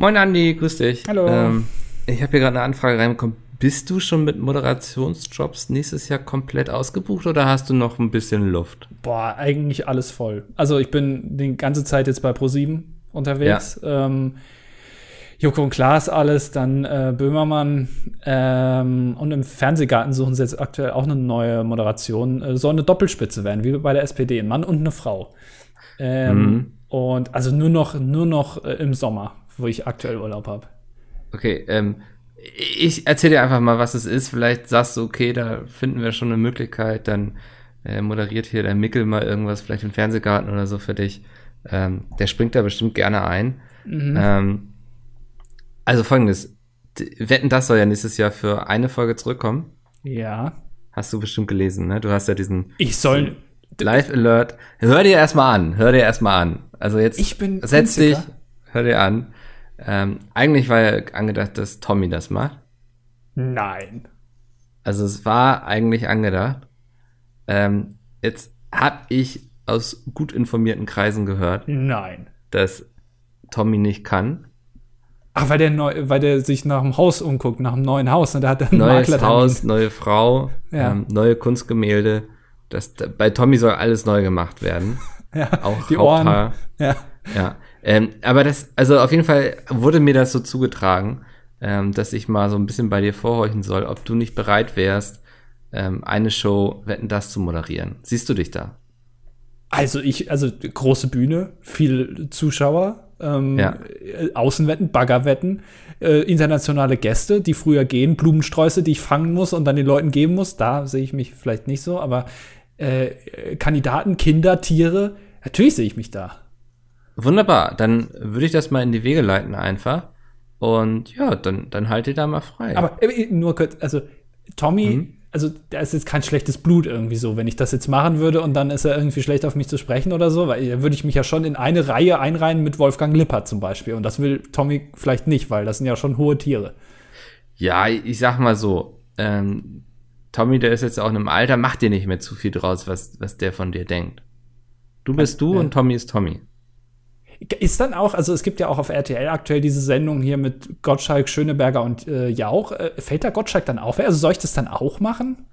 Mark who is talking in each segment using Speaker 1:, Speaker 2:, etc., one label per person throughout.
Speaker 1: Moin Andi, grüß dich.
Speaker 2: Hallo.
Speaker 1: Ähm, ich habe hier gerade eine Anfrage reinbekommen. Bist du schon mit Moderationsjobs nächstes Jahr komplett ausgebucht oder hast du noch ein bisschen Luft?
Speaker 2: Boah, eigentlich alles voll. Also ich bin die ganze Zeit jetzt bei Pro7 unterwegs. Ja. Ähm, Joko und Klaas alles, dann äh, Böhmermann ähm, und im Fernsehgarten suchen sie jetzt aktuell auch eine neue Moderation. Äh, soll eine Doppelspitze werden, wie bei der SPD, ein Mann und eine Frau. Ähm, mhm. Und also nur noch, nur noch äh, im Sommer, wo ich aktuell Urlaub habe.
Speaker 1: Okay, ähm, ich erzähle dir einfach mal, was es ist. Vielleicht sagst du, okay, da finden wir schon eine Möglichkeit. Dann äh, moderiert hier der Mickel mal irgendwas, vielleicht im Fernsehgarten oder so für dich. Ähm, der springt da bestimmt gerne ein. Mhm. Ähm, also folgendes. Wetten, das soll ja nächstes Jahr für eine Folge zurückkommen.
Speaker 2: Ja.
Speaker 1: Hast du bestimmt gelesen, ne? Du hast ja diesen.
Speaker 2: Ich soll.
Speaker 1: Live Alert. Hör dir erstmal an. Hör dir erstmal an. Also jetzt.
Speaker 2: Ich bin.
Speaker 1: Setz dich. Hör dir an. Ähm, eigentlich war ja angedacht, dass Tommy das macht.
Speaker 2: Nein.
Speaker 1: Also es war eigentlich angedacht. Ähm, jetzt habe ich aus gut informierten Kreisen gehört.
Speaker 2: Nein.
Speaker 1: Dass Tommy nicht kann.
Speaker 2: Ach, weil der, neu, weil der sich nach dem Haus umguckt, nach einem neuen Haus. Und ne? da hat er
Speaker 1: Neues Haus, neue Frau, ja. ähm, neue Kunstgemälde. Das, bei Tommy soll alles neu gemacht werden.
Speaker 2: ja, auch die Haupthaar. Ohren.
Speaker 1: Ja. ja. Ähm, aber das, also auf jeden Fall wurde mir das so zugetragen, ähm, dass ich mal so ein bisschen bei dir vorhorchen soll, ob du nicht bereit wärst, ähm, eine Show Wetten das zu moderieren. Siehst du dich da?
Speaker 2: Also ich, also große Bühne, viel Zuschauer, ähm, ja. Außenwetten, Baggerwetten, äh, internationale Gäste, die früher gehen, Blumensträuße, die ich fangen muss und dann den Leuten geben muss. Da sehe ich mich vielleicht nicht so, aber äh, Kandidaten, Kinder, Tiere, natürlich sehe ich mich da.
Speaker 1: Wunderbar, dann würde ich das mal in die Wege leiten einfach. Und ja, dann, dann halt ihr da mal frei.
Speaker 2: Aber äh, nur kurz, also Tommy mhm also da ist jetzt kein schlechtes Blut irgendwie so, wenn ich das jetzt machen würde und dann ist er irgendwie schlecht auf mich zu sprechen oder so, weil da würde ich mich ja schon in eine Reihe einreihen mit Wolfgang Lippert zum Beispiel. Und das will Tommy vielleicht nicht, weil das sind ja schon hohe Tiere.
Speaker 1: Ja, ich sag mal so, ähm, Tommy, der ist jetzt auch in einem Alter, mach dir nicht mehr zu viel draus, was, was der von dir denkt. Du bist du ja. und Tommy ist Tommy.
Speaker 2: Ist dann auch, also es gibt ja auch auf RTL aktuell diese Sendung hier mit Gottschalk, Schöneberger und äh, Jauch. Äh, fällt da Gottschalk dann auf? Also soll ich das dann auch machen?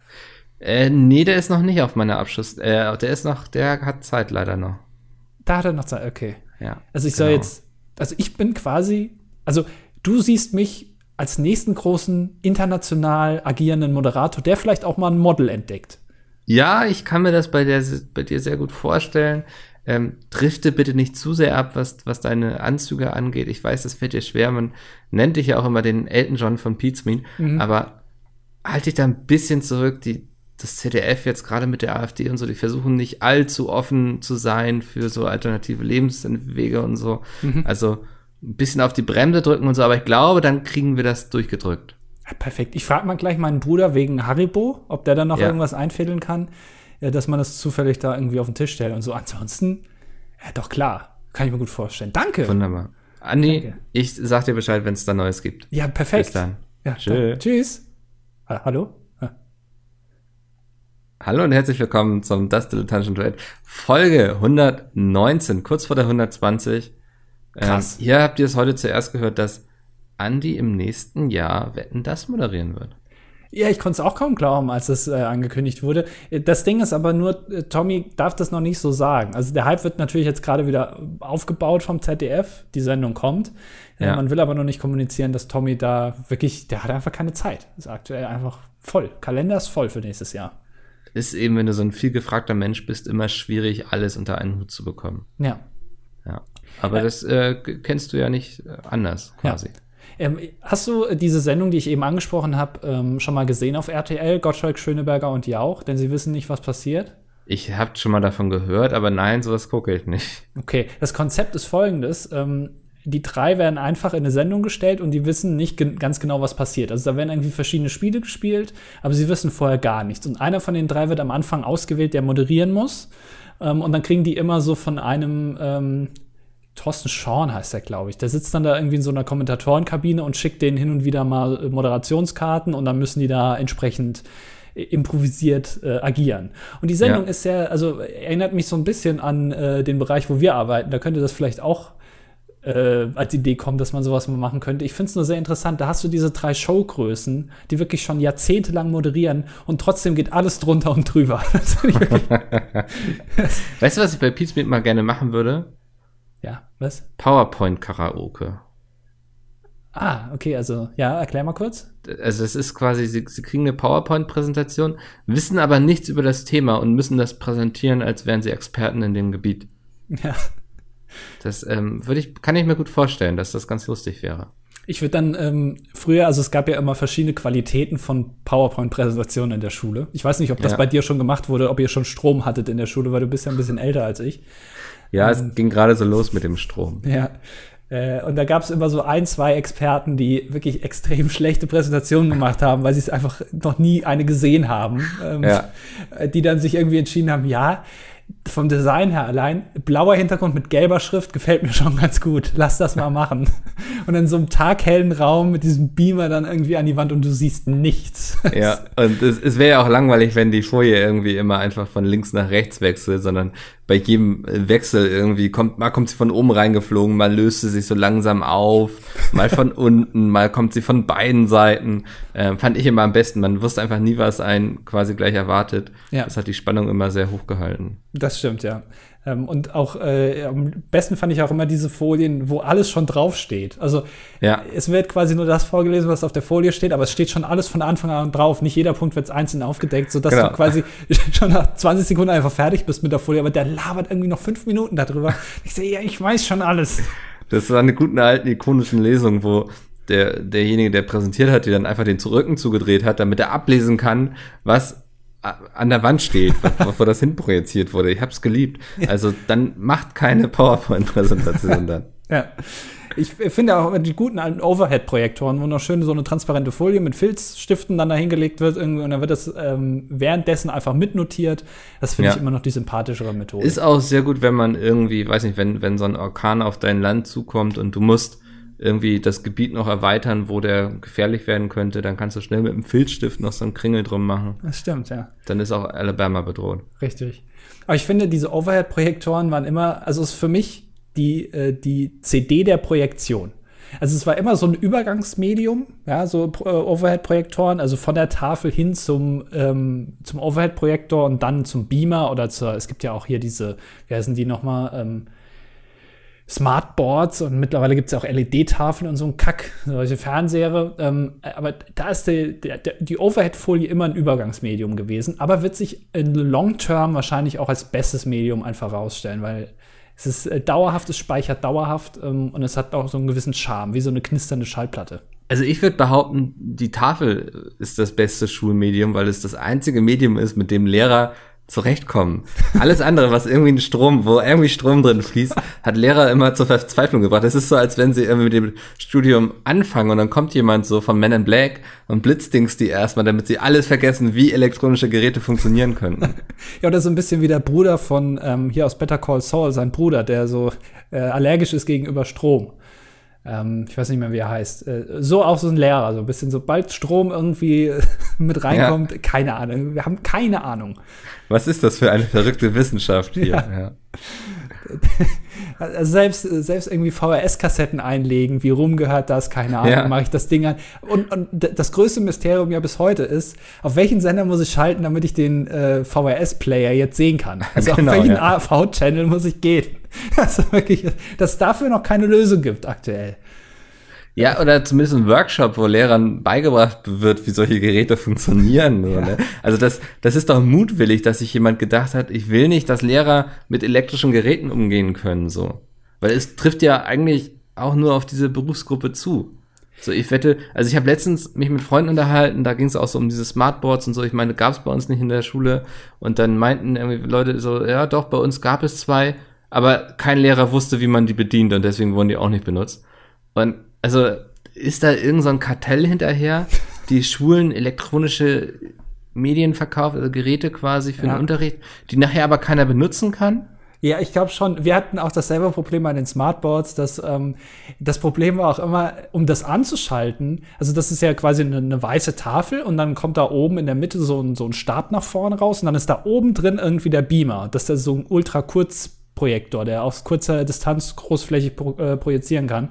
Speaker 1: Äh, nee, der ist noch nicht auf meiner Abschluss. Äh, der ist noch, der hat Zeit leider noch.
Speaker 2: Da hat er noch Zeit, okay.
Speaker 1: Ja.
Speaker 2: Also ich genau. soll jetzt, also ich bin quasi, also du siehst mich als nächsten großen international agierenden Moderator, der vielleicht auch mal ein Model entdeckt.
Speaker 1: Ja, ich kann mir das bei, der, bei dir sehr gut vorstellen. Ähm, drifte bitte nicht zu sehr ab, was, was deine Anzüge angeht. Ich weiß, das fällt dir schwer. Man nennt dich ja auch immer den Elton John von Pizmeet. Mhm. Aber halt dich da ein bisschen zurück. Die, das ZDF jetzt gerade mit der AfD und so, die versuchen nicht allzu offen zu sein für so alternative Lebenswege und so. Mhm. Also ein bisschen auf die Bremse drücken und so, aber ich glaube, dann kriegen wir das durchgedrückt.
Speaker 2: Perfekt. Ich frage mal gleich meinen Bruder wegen Haribo, ob der dann noch ja. irgendwas einfädeln kann dass man das zufällig da irgendwie auf den Tisch stellt und so. Ansonsten, ja, doch klar. Kann ich mir gut vorstellen. Danke.
Speaker 1: Wunderbar. Andi, Danke. ich sag dir Bescheid, wenn es da Neues gibt.
Speaker 2: Ja, perfekt.
Speaker 1: Bis dann.
Speaker 2: Ja, Tschö. Dann. Tschüss. Ha hallo? Ha.
Speaker 1: Hallo und herzlich willkommen zum Das Dilettantischen Duett. Folge 119, kurz vor der 120. Ähm, Krass. Ähm, hier habt ihr es heute zuerst gehört, dass Andi im nächsten Jahr Wetten das moderieren wird.
Speaker 2: Ja, ich konnte es auch kaum glauben, als es äh, angekündigt wurde. Das Ding ist aber nur, äh, Tommy darf das noch nicht so sagen. Also der Hype wird natürlich jetzt gerade wieder aufgebaut vom ZDF. Die Sendung kommt. Ja. man will aber noch nicht kommunizieren, dass Tommy da wirklich, der hat einfach keine Zeit. Ist aktuell einfach voll. Kalender ist voll für nächstes Jahr.
Speaker 1: Ist eben, wenn du so ein viel gefragter Mensch bist, immer schwierig, alles unter einen Hut zu bekommen.
Speaker 2: Ja.
Speaker 1: Ja. Aber das äh, kennst du ja nicht äh, anders quasi. Ja.
Speaker 2: Ähm, hast du diese Sendung, die ich eben angesprochen habe, ähm, schon mal gesehen auf RTL? Gottschalk, Schöneberger und Jauch? Denn sie wissen nicht, was passiert.
Speaker 1: Ich habe schon mal davon gehört, aber nein, sowas gucke ich nicht.
Speaker 2: Okay, das Konzept ist folgendes. Ähm, die drei werden einfach in eine Sendung gestellt und die wissen nicht gen ganz genau, was passiert. Also da werden irgendwie verschiedene Spiele gespielt, aber sie wissen vorher gar nichts. Und einer von den drei wird am Anfang ausgewählt, der moderieren muss. Ähm, und dann kriegen die immer so von einem ähm, Thorsten Schorn heißt der, glaube ich. Der sitzt dann da irgendwie in so einer Kommentatorenkabine und schickt denen hin und wieder mal äh, Moderationskarten und dann müssen die da entsprechend äh, improvisiert äh, agieren. Und die Sendung ja. ist sehr, also erinnert mich so ein bisschen an äh, den Bereich, wo wir arbeiten. Da könnte das vielleicht auch äh, als Idee kommt, dass man sowas mal machen könnte. Ich finde es nur sehr interessant. Da hast du diese drei Showgrößen, die wirklich schon jahrzehntelang moderieren und trotzdem geht alles drunter und drüber.
Speaker 1: weißt du, was ich bei Pizza mal gerne machen würde?
Speaker 2: Was?
Speaker 1: PowerPoint-Karaoke.
Speaker 2: Ah, okay, also ja, erklär mal kurz.
Speaker 1: Also es ist quasi, sie, sie kriegen eine PowerPoint-Präsentation, wissen aber nichts über das Thema und müssen das präsentieren, als wären sie Experten in dem Gebiet. Ja. Das ähm, würde ich, kann ich mir gut vorstellen, dass das ganz lustig wäre.
Speaker 2: Ich würde dann ähm, früher, also es gab ja immer verschiedene Qualitäten von PowerPoint-Präsentationen in der Schule. Ich weiß nicht, ob das ja. bei dir schon gemacht wurde, ob ihr schon Strom hattet in der Schule, weil du bist ja ein bisschen älter als ich.
Speaker 1: Ja, ähm, es ging gerade so los mit dem Strom.
Speaker 2: Ja. Äh, und da gab es immer so ein, zwei Experten, die wirklich extrem schlechte Präsentationen gemacht haben, weil sie es einfach noch nie eine gesehen haben. Ähm, ja. Die dann sich irgendwie entschieden haben, ja, vom Design her allein, blauer Hintergrund mit gelber Schrift gefällt mir schon ganz gut. Lass das mal machen. Und in so einem taghellen Raum mit diesem Beamer dann irgendwie an die Wand und du siehst nichts.
Speaker 1: Ja, und es, es wäre ja auch langweilig, wenn die Folie irgendwie immer einfach von links nach rechts wechselt, sondern bei jedem Wechsel irgendwie kommt, mal kommt sie von oben reingeflogen, mal löst sie sich so langsam auf, mal von unten, mal kommt sie von beiden Seiten. Ähm, fand ich immer am besten. Man wusste einfach nie, was einen quasi gleich erwartet. Ja. Das hat die Spannung immer sehr hoch gehalten.
Speaker 2: Das stimmt, ja. Ähm, und auch äh, am besten fand ich auch immer diese Folien, wo alles schon draufsteht. Also ja. es wird quasi nur das vorgelesen, was auf der Folie steht, aber es steht schon alles von Anfang an drauf. Nicht jeder Punkt wird einzeln aufgedeckt, sodass genau. du quasi schon nach 20 Sekunden einfach fertig bist mit der Folie, aber der labert irgendwie noch fünf Minuten darüber. Ich sehe, ja, ich weiß schon alles.
Speaker 1: Das war eine gute alten ikonischen Lesung, wo der, derjenige, der präsentiert hat, die dann einfach den Rücken zugedreht hat, damit er ablesen kann, was an der Wand steht, wo das hinprojiziert wurde. Ich hab's geliebt. Also dann macht keine PowerPoint-Präsentation dann.
Speaker 2: ja. Ich finde auch die guten alten Overhead-Projektoren, wo noch schön so eine transparente Folie mit Filzstiften dann dahingelegt wird und dann wird das ähm, währenddessen einfach mitnotiert. Das finde ja. ich immer noch die sympathischere Methode.
Speaker 1: Ist auch sehr gut, wenn man irgendwie, weiß nicht, wenn, wenn so ein Orkan auf dein Land zukommt und du musst irgendwie das Gebiet noch erweitern, wo der gefährlich werden könnte, dann kannst du schnell mit einem Filzstift noch so einen Kringel drum machen.
Speaker 2: Das stimmt, ja.
Speaker 1: Dann ist auch Alabama bedroht.
Speaker 2: Richtig. Aber ich finde, diese Overhead-Projektoren waren immer, also ist für mich die, äh, die CD der Projektion. Also es war immer so ein Übergangsmedium, ja, so äh, Overhead-Projektoren, also von der Tafel hin zum, ähm, zum Overhead-Projektor und dann zum Beamer oder zur, es gibt ja auch hier diese, wie heißen die nochmal, ähm, Smartboards und mittlerweile gibt es ja auch LED-Tafeln und so ein Kack, solche Fernseher. Ähm, aber da ist die, die, die Overhead-Folie immer ein Übergangsmedium gewesen, aber wird sich in Long Term wahrscheinlich auch als bestes Medium einfach rausstellen, weil es ist äh, dauerhaft, es speichert dauerhaft ähm, und es hat auch so einen gewissen Charme, wie so eine knisternde Schallplatte.
Speaker 1: Also ich würde behaupten, die Tafel ist das beste Schulmedium, weil es das einzige Medium ist, mit dem Lehrer zurechtkommen. Alles andere, was irgendwie ein Strom, wo irgendwie Strom drin fließt, hat Lehrer immer zur Verzweiflung gebracht. Es ist so, als wenn sie irgendwie mit dem Studium anfangen und dann kommt jemand so von Men in Black und blitzdings die erstmal, damit sie alles vergessen, wie elektronische Geräte funktionieren können.
Speaker 2: ja, oder so ein bisschen wie der Bruder von ähm, hier aus Better Call Saul, sein Bruder, der so äh, allergisch ist gegenüber Strom ähm, ich weiß nicht mehr, wie er heißt, äh, so auch so ein Lehrer, so ein bisschen, sobald Strom irgendwie mit reinkommt, ja. keine Ahnung. Wir haben keine Ahnung.
Speaker 1: Was ist das für eine verrückte Wissenschaft hier? Ja.
Speaker 2: Also selbst, selbst irgendwie VHS-Kassetten einlegen, wie rum gehört das, keine Ahnung, ja. mache ich das Ding an. Und, und das größte Mysterium ja bis heute ist, auf welchen Sender muss ich schalten, damit ich den äh, VHS-Player jetzt sehen kann? Also genau, auf welchen ja. AV-Channel muss ich gehen? Also wirklich, dass es dafür noch keine Lösung gibt aktuell.
Speaker 1: Ja, oder zumindest ein Workshop, wo Lehrern beigebracht wird, wie solche Geräte funktionieren. Ja. Ne? Also das, das ist doch mutwillig, dass sich jemand gedacht hat, ich will nicht, dass Lehrer mit elektrischen Geräten umgehen können, so. Weil es trifft ja eigentlich auch nur auf diese Berufsgruppe zu. So, ich wette, also ich habe letztens mich mit Freunden unterhalten, da ging es auch so um diese Smartboards und so. Ich meine, gab es bei uns nicht in der Schule. Und dann meinten irgendwie Leute so, ja doch, bei uns gab es zwei, aber kein Lehrer wusste, wie man die bedient und deswegen wurden die auch nicht benutzt. Und also ist da irgend so ein Kartell hinterher, die Schulen elektronische Medien verkaufen, also Geräte quasi für ja. den Unterricht, die nachher aber keiner benutzen kann?
Speaker 2: Ja, ich glaube schon. Wir hatten auch dasselbe Problem bei den Smartboards. Dass, ähm, das Problem war auch immer, um das anzuschalten. Also das ist ja quasi eine, eine, weiße Tafel und dann kommt da oben in der Mitte so ein, so ein Stab nach vorne raus und dann ist da oben drin irgendwie der Beamer. Das ist so ein ultra kurz Projektor, der aus kurzer Distanz großflächig pro, äh, projizieren kann.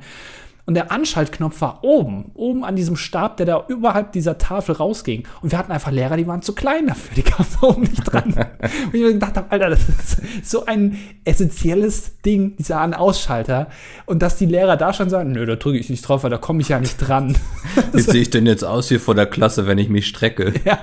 Speaker 2: Und der Anschaltknopf war oben, oben an diesem Stab, der da überhalb dieser Tafel rausging. Und wir hatten einfach Lehrer, die waren zu klein dafür, die kamen da oben nicht dran. und ich mir gedacht habe, Alter, das ist so ein essentielles Ding, dieser An-Ausschalter. Und dass die Lehrer da schon sagen, nö, da drücke ich nicht drauf, weil da komme ich ja nicht dran.
Speaker 1: Wie sehe ich denn jetzt aus hier vor der Klasse, wenn ich mich strecke?
Speaker 2: Ja,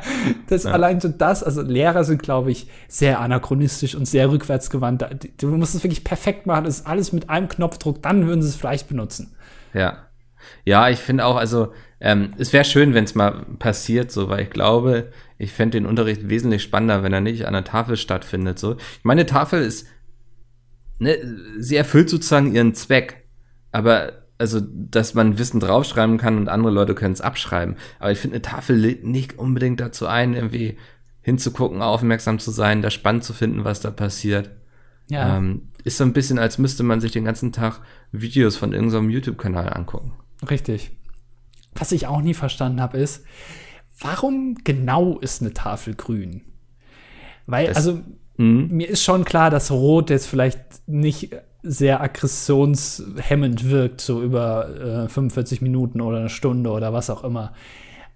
Speaker 2: das ja. allein schon das, also Lehrer sind, glaube ich, sehr anachronistisch und sehr rückwärtsgewandt. Du musst es wirklich perfekt machen, das ist alles mit einem Knopfdruck, dann würden sie es vielleicht benutzen.
Speaker 1: Ja. Ja, ich finde auch, also ähm, es wäre schön, wenn es mal passiert, so, weil ich glaube, ich fände den Unterricht wesentlich spannender, wenn er nicht an der Tafel stattfindet. So, meine Tafel ist, ne, sie erfüllt sozusagen ihren Zweck, aber also, dass man Wissen draufschreiben kann und andere Leute können es abschreiben. Aber ich finde, eine Tafel lädt nicht unbedingt dazu ein, irgendwie hinzugucken, aufmerksam zu sein, da spannend zu finden, was da passiert. Ja. Ähm, ist so ein bisschen, als müsste man sich den ganzen Tag Videos von irgendeinem YouTube-Kanal angucken.
Speaker 2: Richtig. Was ich auch nie verstanden habe, ist, warum genau ist eine Tafel grün? Weil, das, also, mh. mir ist schon klar, dass Rot jetzt vielleicht nicht sehr aggressionshemmend wirkt, so über äh, 45 Minuten oder eine Stunde oder was auch immer.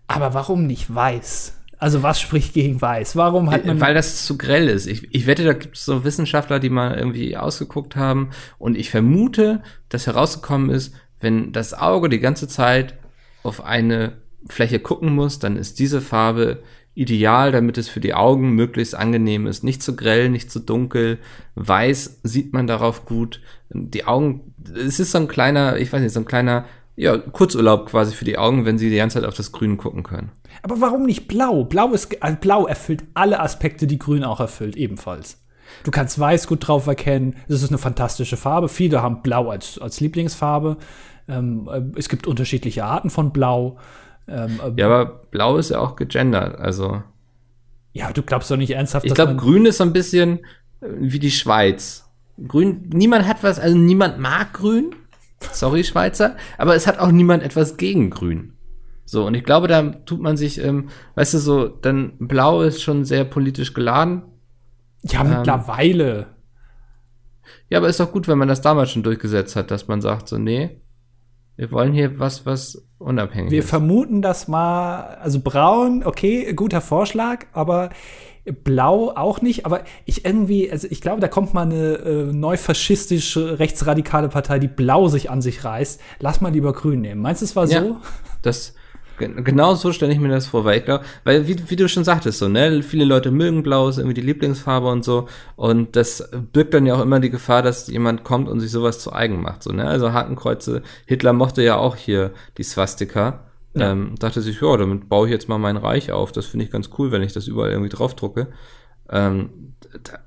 Speaker 2: Aber warum nicht weiß? Also was spricht gegen Weiß? Warum hat man.
Speaker 1: Weil das zu grell ist. Ich, ich wette, da gibt es so Wissenschaftler, die mal irgendwie ausgeguckt haben. Und ich vermute, dass herausgekommen ist, wenn das Auge die ganze Zeit auf eine Fläche gucken muss, dann ist diese Farbe ideal, damit es für die Augen möglichst angenehm ist. Nicht zu grell, nicht zu dunkel. Weiß sieht man darauf gut. Die Augen, es ist so ein kleiner, ich weiß nicht, so ein kleiner ja, Kurzurlaub quasi für die Augen, wenn sie die ganze Zeit auf das Grün gucken können.
Speaker 2: Aber warum nicht blau? Blau, ist, also blau erfüllt alle Aspekte, die grün auch erfüllt, ebenfalls. Du kannst weiß gut drauf erkennen. Es ist eine fantastische Farbe. Viele haben blau als, als Lieblingsfarbe. Ähm, äh, es gibt unterschiedliche Arten von blau.
Speaker 1: Ähm, äh, ja, aber blau ist ja auch gegendert, also.
Speaker 2: Ja, du glaubst doch nicht ernsthaft,
Speaker 1: Ich glaube, grün ist so ein bisschen äh, wie die Schweiz. Grün, niemand hat was, also niemand mag grün. Sorry, Schweizer. Aber es hat auch niemand etwas gegen Grün. So, und ich glaube, da tut man sich, ähm, weißt du, so, dann Blau ist schon sehr politisch geladen.
Speaker 2: Ja, ähm, mittlerweile.
Speaker 1: Ja, aber ist doch gut, wenn man das damals schon durchgesetzt hat, dass man sagt, so, nee, wir wollen hier was, was unabhängig
Speaker 2: Wir ist. vermuten das mal, also braun, okay, guter Vorschlag, aber Blau auch nicht, aber ich irgendwie, also ich glaube, da kommt mal eine äh, neu faschistische, rechtsradikale Partei, die Blau sich an sich reißt. Lass mal lieber Grün nehmen. Meinst du, es war so? Ja,
Speaker 1: das, genau so stelle ich mir das vor, weil ich glaube, weil wie, wie du schon sagtest, so, ne, viele Leute mögen Blau, ist irgendwie die Lieblingsfarbe und so. Und das birgt dann ja auch immer die Gefahr, dass jemand kommt und sich sowas zu eigen macht. So, ne? Also Hakenkreuze, Hitler mochte ja auch hier die Swastika. Ja. Ähm, dachte sich, ja, damit baue ich jetzt mal mein Reich auf. Das finde ich ganz cool, wenn ich das überall irgendwie draufdrucke. Ähm,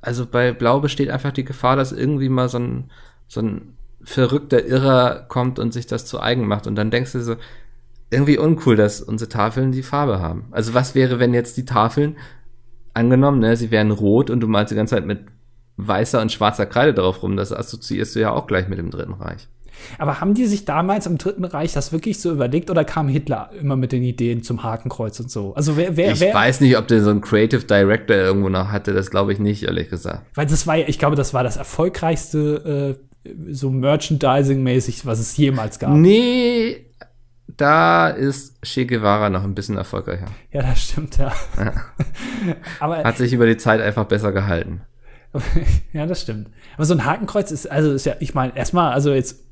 Speaker 1: also bei Blau besteht einfach die Gefahr, dass irgendwie mal so ein, so ein verrückter Irrer kommt und sich das zu eigen macht. Und dann denkst du so, irgendwie uncool, dass unsere Tafeln die Farbe haben. Also was wäre, wenn jetzt die Tafeln, angenommen, ne, sie wären rot und du malst die ganze Zeit mit weißer und schwarzer Kreide drauf rum, das assoziierst du ja auch gleich mit dem Dritten Reich.
Speaker 2: Aber haben die sich damals im Dritten Reich das wirklich so überlegt oder kam Hitler immer mit den Ideen zum Hakenkreuz und so? Also wer, wer,
Speaker 1: ich
Speaker 2: wer,
Speaker 1: weiß nicht, ob der so einen Creative Director irgendwo noch hatte, das glaube ich nicht, ehrlich gesagt.
Speaker 2: Weil das war ja, ich glaube, das war das erfolgreichste äh, so Merchandising-mäßig, was es jemals gab.
Speaker 1: Nee, da ist Che Guevara noch ein bisschen erfolgreicher.
Speaker 2: Ja, das stimmt, ja. ja.
Speaker 1: Aber hat sich über die Zeit einfach besser gehalten.
Speaker 2: ja, das stimmt. Aber so ein Hakenkreuz ist, also ist ja, ich meine, erstmal, also jetzt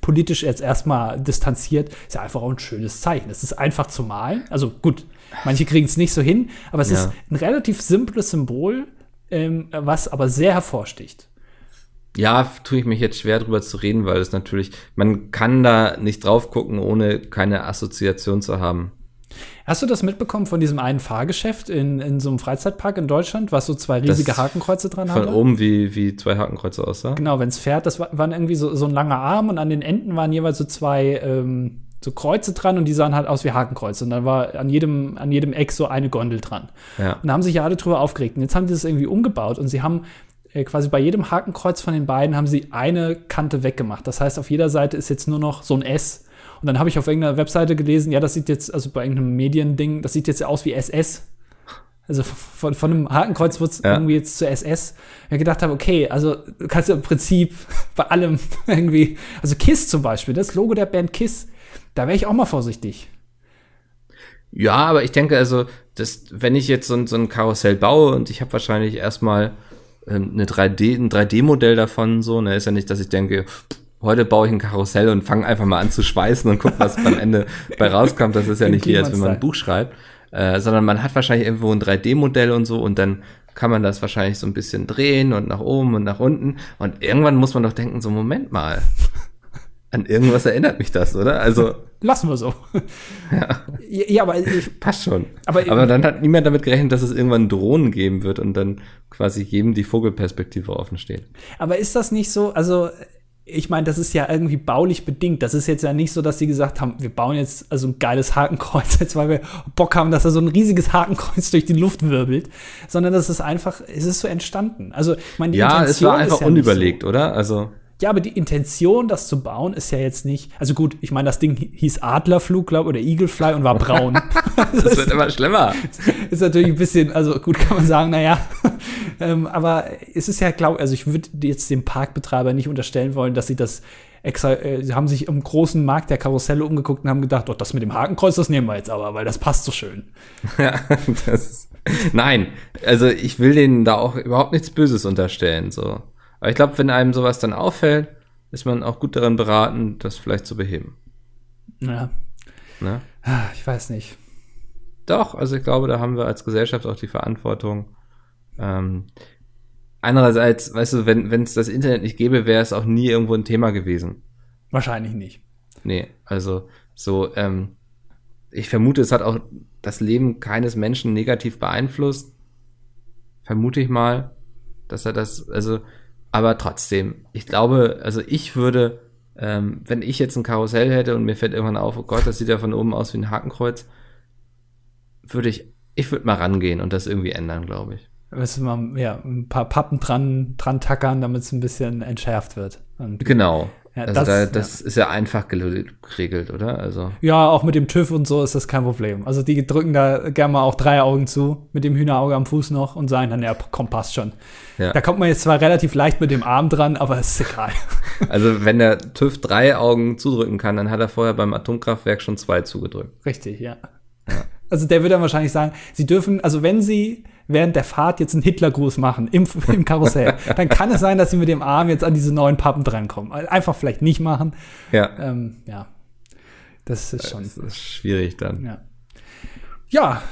Speaker 2: politisch jetzt erstmal distanziert, ist ja einfach auch ein schönes Zeichen. Es ist einfach zu malen. Also gut, manche kriegen es nicht so hin, aber es ja. ist ein relativ simples Symbol, ähm, was aber sehr hervorsticht.
Speaker 1: Ja, tue ich mich jetzt schwer drüber zu reden, weil es natürlich, man kann da nicht drauf gucken, ohne keine Assoziation zu haben.
Speaker 2: Hast du das mitbekommen von diesem einen Fahrgeschäft in, in so einem Freizeitpark in Deutschland, was so zwei riesige das Hakenkreuze dran
Speaker 1: hat? Von oben wie, wie zwei Hakenkreuze aussah?
Speaker 2: Genau, wenn es fährt, das war, waren irgendwie so, so ein langer Arm und an den Enden waren jeweils so zwei ähm, so Kreuze dran und die sahen halt aus wie Hakenkreuze. Und dann war an jedem, an jedem Eck so eine Gondel dran. Ja. Und da haben sich ja alle drüber aufgeregt. Und jetzt haben die das irgendwie umgebaut und sie haben äh, quasi bei jedem Hakenkreuz von den beiden haben sie eine Kante weggemacht. Das heißt, auf jeder Seite ist jetzt nur noch so ein S und dann habe ich auf irgendeiner Webseite gelesen, ja, das sieht jetzt, also bei irgendeinem Mediending, das sieht jetzt aus wie SS. Also von, von einem Hakenkreuz wird es
Speaker 1: Ja.
Speaker 2: irgendwie jetzt zur SS. Ich gedacht habe, okay, also du kannst ja im Prinzip bei allem irgendwie, also KISS zum Beispiel, das Logo der Band KISS, da wäre ich auch mal vorsichtig.
Speaker 1: Ja, aber ich denke, also, das, wenn ich jetzt so ein, so ein Karussell baue und ich habe wahrscheinlich erstmal ähm, eine 3D, ein 3D-Modell davon, so, ne, ist ja nicht, dass ich denke, heute baue ich ein Karussell und fange einfach mal an zu schweißen und guck, was beim Ende bei rauskommt. Das ist ja nicht wie, als wenn man ein. Buch schreibt, äh, sondern man hat wahrscheinlich irgendwo ein 3D-Modell und so und dann kann man das wahrscheinlich so ein bisschen drehen und nach oben und nach unten und irgendwann muss man doch denken, so, Moment mal. An irgendwas erinnert mich das, oder? Also,
Speaker 2: Lassen wir so. Ja, ja aber ich,
Speaker 1: Passt schon.
Speaker 2: Aber-
Speaker 1: Aber, dann hat niemand damit gerechnet, dass es irgendwann Drohnen geben wird und dann quasi jedem die Vogelperspektive offen steht.
Speaker 2: Aber ist das nicht so, also ich meine, das ist ja irgendwie baulich bedingt. Das ist jetzt ja nicht so, dass sie gesagt haben, wir bauen jetzt also ein geiles Hakenkreuz, jetzt weil wir Bock haben, dass da so ein riesiges Hakenkreuz durch die Luft wirbelt, sondern das ist einfach, es ist so entstanden. Also, ich meine, die
Speaker 1: Ja, es war
Speaker 2: Intention
Speaker 1: einfach
Speaker 2: ja
Speaker 1: unüberlegt, oder? Also,
Speaker 2: So. Ja, aber die Intention, das zu bauen, ist ja jetzt nicht. Also gut, ich meine, das Ding hieß Adlerflug, glaube oder Eaglefly und war braun.
Speaker 1: das wird immer schlimmer.
Speaker 2: ist natürlich ein bisschen, also gut kann man sagen, naja, ähm, aber es ist ja, glaube also ich würde jetzt dem Parkbetreiber nicht unterstellen wollen, dass sie das extra, äh, sie haben sich im großen Markt der Karusselle umgeguckt und haben gedacht, oh, das mit dem Hakenkreuz, das nehmen wir jetzt aber, weil das passt so schön.
Speaker 1: Ja, das nein, also ich will denen da auch überhaupt nichts Böses unterstellen, so. Aber ich glaube, wenn einem sowas dann auffällt, ist man auch gut daran beraten, das vielleicht zu beheben.
Speaker 2: Ja,
Speaker 1: Ne?
Speaker 2: Ah, ich weiß nicht.
Speaker 1: Doch, also ich glaube, da haben wir als Gesellschaft auch die Verantwortung. Ähm, andererseits, weißt du, wenn wenn es das Internet nicht gäbe, wäre es auch nie irgendwo ein Thema gewesen.
Speaker 2: Wahrscheinlich nicht.
Speaker 1: Nee, also so, ähm, ich vermute, es hat auch das Leben keines Menschen negativ beeinflusst. Vermute ich mal, dass er das, also, aber trotzdem, ich glaube, also ich würde, ähm, wenn ich jetzt ein Karussell hätte und mir fällt irgendwann auf, oh Gott, das sieht ja von oben aus wie ein Hakenkreuz, würde ich, ich würde mal rangehen und das irgendwie ändern, glaube ich.
Speaker 2: Müssen wir ja, ein paar Pappen dran, dran tackern, damit es ein bisschen entschärft wird. Und
Speaker 1: Genau.
Speaker 2: Ja,
Speaker 1: also
Speaker 2: das-
Speaker 1: da, das ist ja einfach gel- geregelt, oder? Also.
Speaker 2: Ja, auch mit dem TÜV und so ist das kein Problem. Also die drücken da gerne mal auch drei Augen zu, mit dem Hühnerauge am Fuß noch und sagen dann, ja, komm, passt schon.
Speaker 1: Ja.
Speaker 2: Da kommt man jetzt zwar relativ leicht mit dem Arm dran, aber es ist egal.
Speaker 1: Also wenn der TÜV drei Augen zudrücken kann, dann hat er vorher beim Atomkraftwerk schon zwei zugedrückt.
Speaker 2: Richtig, ja. Also der wird dann wahrscheinlich sagen, sie dürfen, also wenn sie während der Fahrt jetzt einen Hitlergruß machen im, im Karussell, dann kann es sein, dass sie mit dem Arm jetzt an diese neuen Pappen drankommen. Einfach vielleicht nicht machen.
Speaker 1: Ja.
Speaker 2: Ähm, ja, das ist schon,
Speaker 1: Das ist schwierig dann.
Speaker 2: ja. Ja,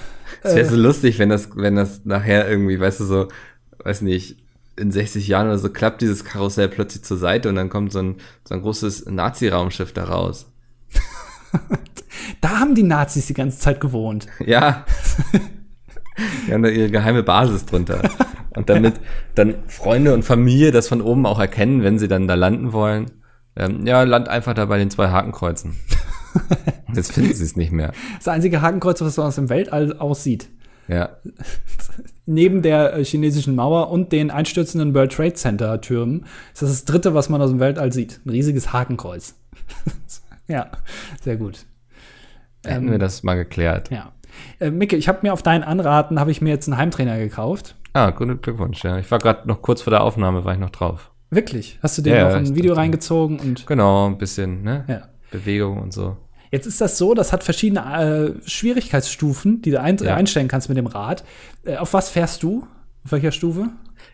Speaker 1: Es wäre so lustig, wenn das, wenn das nachher irgendwie, weißt du, so, weiß nicht, in 60 Jahren oder so klappt dieses Karussell plötzlich zur Seite und dann kommt so ein, so ein großes Nazi-Raumschiff da raus.
Speaker 2: da haben die Nazis die ganze Zeit gewohnt.
Speaker 1: Ja. Die haben da ihre geheime Basis drunter. Und damit dann Freunde und Familie das von oben auch erkennen, wenn sie dann da landen wollen. Ähm, ja, land einfach da bei den zwei Hakenkreuzen. Jetzt finden sie es nicht mehr.
Speaker 2: Das einzige Hakenkreuz, was so aus dem Weltall aussieht.
Speaker 1: Ja.
Speaker 2: Neben der äh, chinesischen Mauer und den einstürzenden World Trade Center Türmen ist das das dritte, was man aus dem Weltall sieht. Ein riesiges Hakenkreuz. ja, sehr gut.
Speaker 1: Hätten
Speaker 2: Ähm,
Speaker 1: wir das mal geklärt.
Speaker 2: Ja. Äh, Micke, ich habe mir auf deinen Anraten, habe ich mir jetzt einen Heimtrainer gekauft.
Speaker 1: Ah, guten Glückwunsch, ja. Ich war gerade noch kurz vor der Aufnahme, war ich noch drauf.
Speaker 2: Wirklich? Hast du dir
Speaker 1: Ja,
Speaker 2: noch ein Video reingezogen und
Speaker 1: Genau, ein bisschen, ne?
Speaker 2: ja.
Speaker 1: Bewegung und so.
Speaker 2: Jetzt ist das so, das hat verschiedene äh, Schwierigkeitsstufen, die du ein
Speaker 1: Ja.
Speaker 2: einstellen kannst mit dem Rad. Äh, auf was fährst du? Auf welcher Stufe?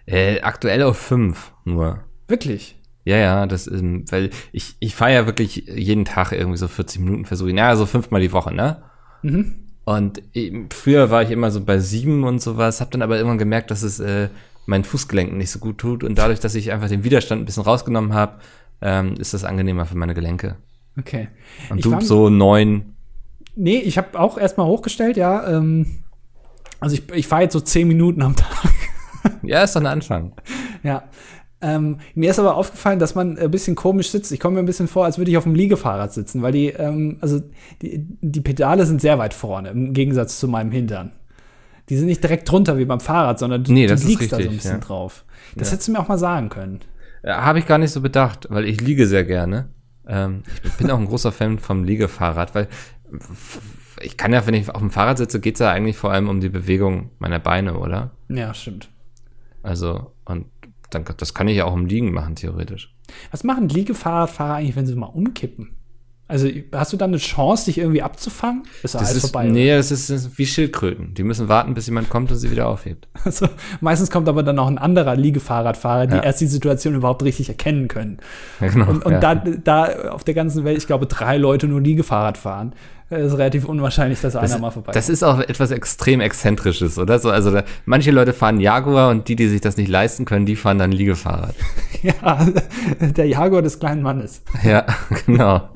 Speaker 1: Äh, aktuell auf fünf nur.
Speaker 2: Wirklich?
Speaker 1: Ja, ja, das ist, weil ich, ich fahre ja wirklich jeden Tag irgendwie so 40 Minuten versuche. ich. Ja, so fünfmal die Woche, ne?
Speaker 2: Mhm.
Speaker 1: Und früher war ich immer so bei sieben und sowas, hab dann aber irgendwann gemerkt, dass es äh, meinen Fußgelenken nicht so gut tut. Und dadurch, dass ich einfach den Widerstand ein bisschen rausgenommen habe, ähm, ist das angenehmer für meine Gelenke.
Speaker 2: Okay.
Speaker 1: Und
Speaker 2: Ich
Speaker 1: du so neun.
Speaker 2: Nee, ich habe auch erstmal hochgestellt, ja. Ähm, also ich, ich fahre jetzt so zehn Minuten am Tag.
Speaker 1: Ja, ist doch ein Anfang.
Speaker 2: ja. Ähm, mir ist aber aufgefallen, dass man ein bisschen komisch sitzt. Ich komme mir ein bisschen vor, als würde ich auf dem Liegefahrrad sitzen, weil die, ähm, also die, die Pedale sind sehr weit vorne, im Gegensatz zu meinem Hintern. Die sind nicht direkt drunter wie beim Fahrrad, sondern du,
Speaker 1: Nee,
Speaker 2: du liegst da so ein
Speaker 1: richtig,
Speaker 2: bisschen
Speaker 1: ja.
Speaker 2: drauf. Das
Speaker 1: Ja.
Speaker 2: hättest du mir auch mal sagen können.
Speaker 1: Ja, Habe ich gar nicht so bedacht, weil ich liege sehr gerne. Ähm, ich bin auch ein großer Fan vom Liegefahrrad, weil ich kann ja, wenn ich auf dem Fahrrad sitze, geht es ja eigentlich vor allem um die Bewegung meiner Beine, oder?
Speaker 2: Ja, stimmt.
Speaker 1: Also, und dann, das kann ich ja auch im Liegen machen, theoretisch.
Speaker 2: Was machen Liegefahrradfahrer eigentlich, wenn sie mal umkippen? Also hast du dann eine Chance, dich irgendwie abzufangen?
Speaker 1: Ist das ist, vorbei? Nee, das ist, das ist, wie Schildkröten. Die müssen warten, bis jemand kommt und sie wieder aufhebt.
Speaker 2: Also, meistens kommt aber dann noch ein anderer Liegefahrradfahrer, die ja. erst die Situation überhaupt richtig erkennen können. Ja, genau, und, und da, da auf der ganzen Welt, ich glaube, drei Leute nur Liegefahrrad fahren. Es ist relativ unwahrscheinlich, dass einer
Speaker 1: das,
Speaker 2: mal vorbei
Speaker 1: Das ist auch etwas extrem Exzentrisches, oder? So, also da, manche Leute fahren Jaguar und die, die sich das nicht leisten können, die fahren dann Liegefahrrad.
Speaker 2: ja, der Jaguar des kleinen Mannes.
Speaker 1: Ja, genau.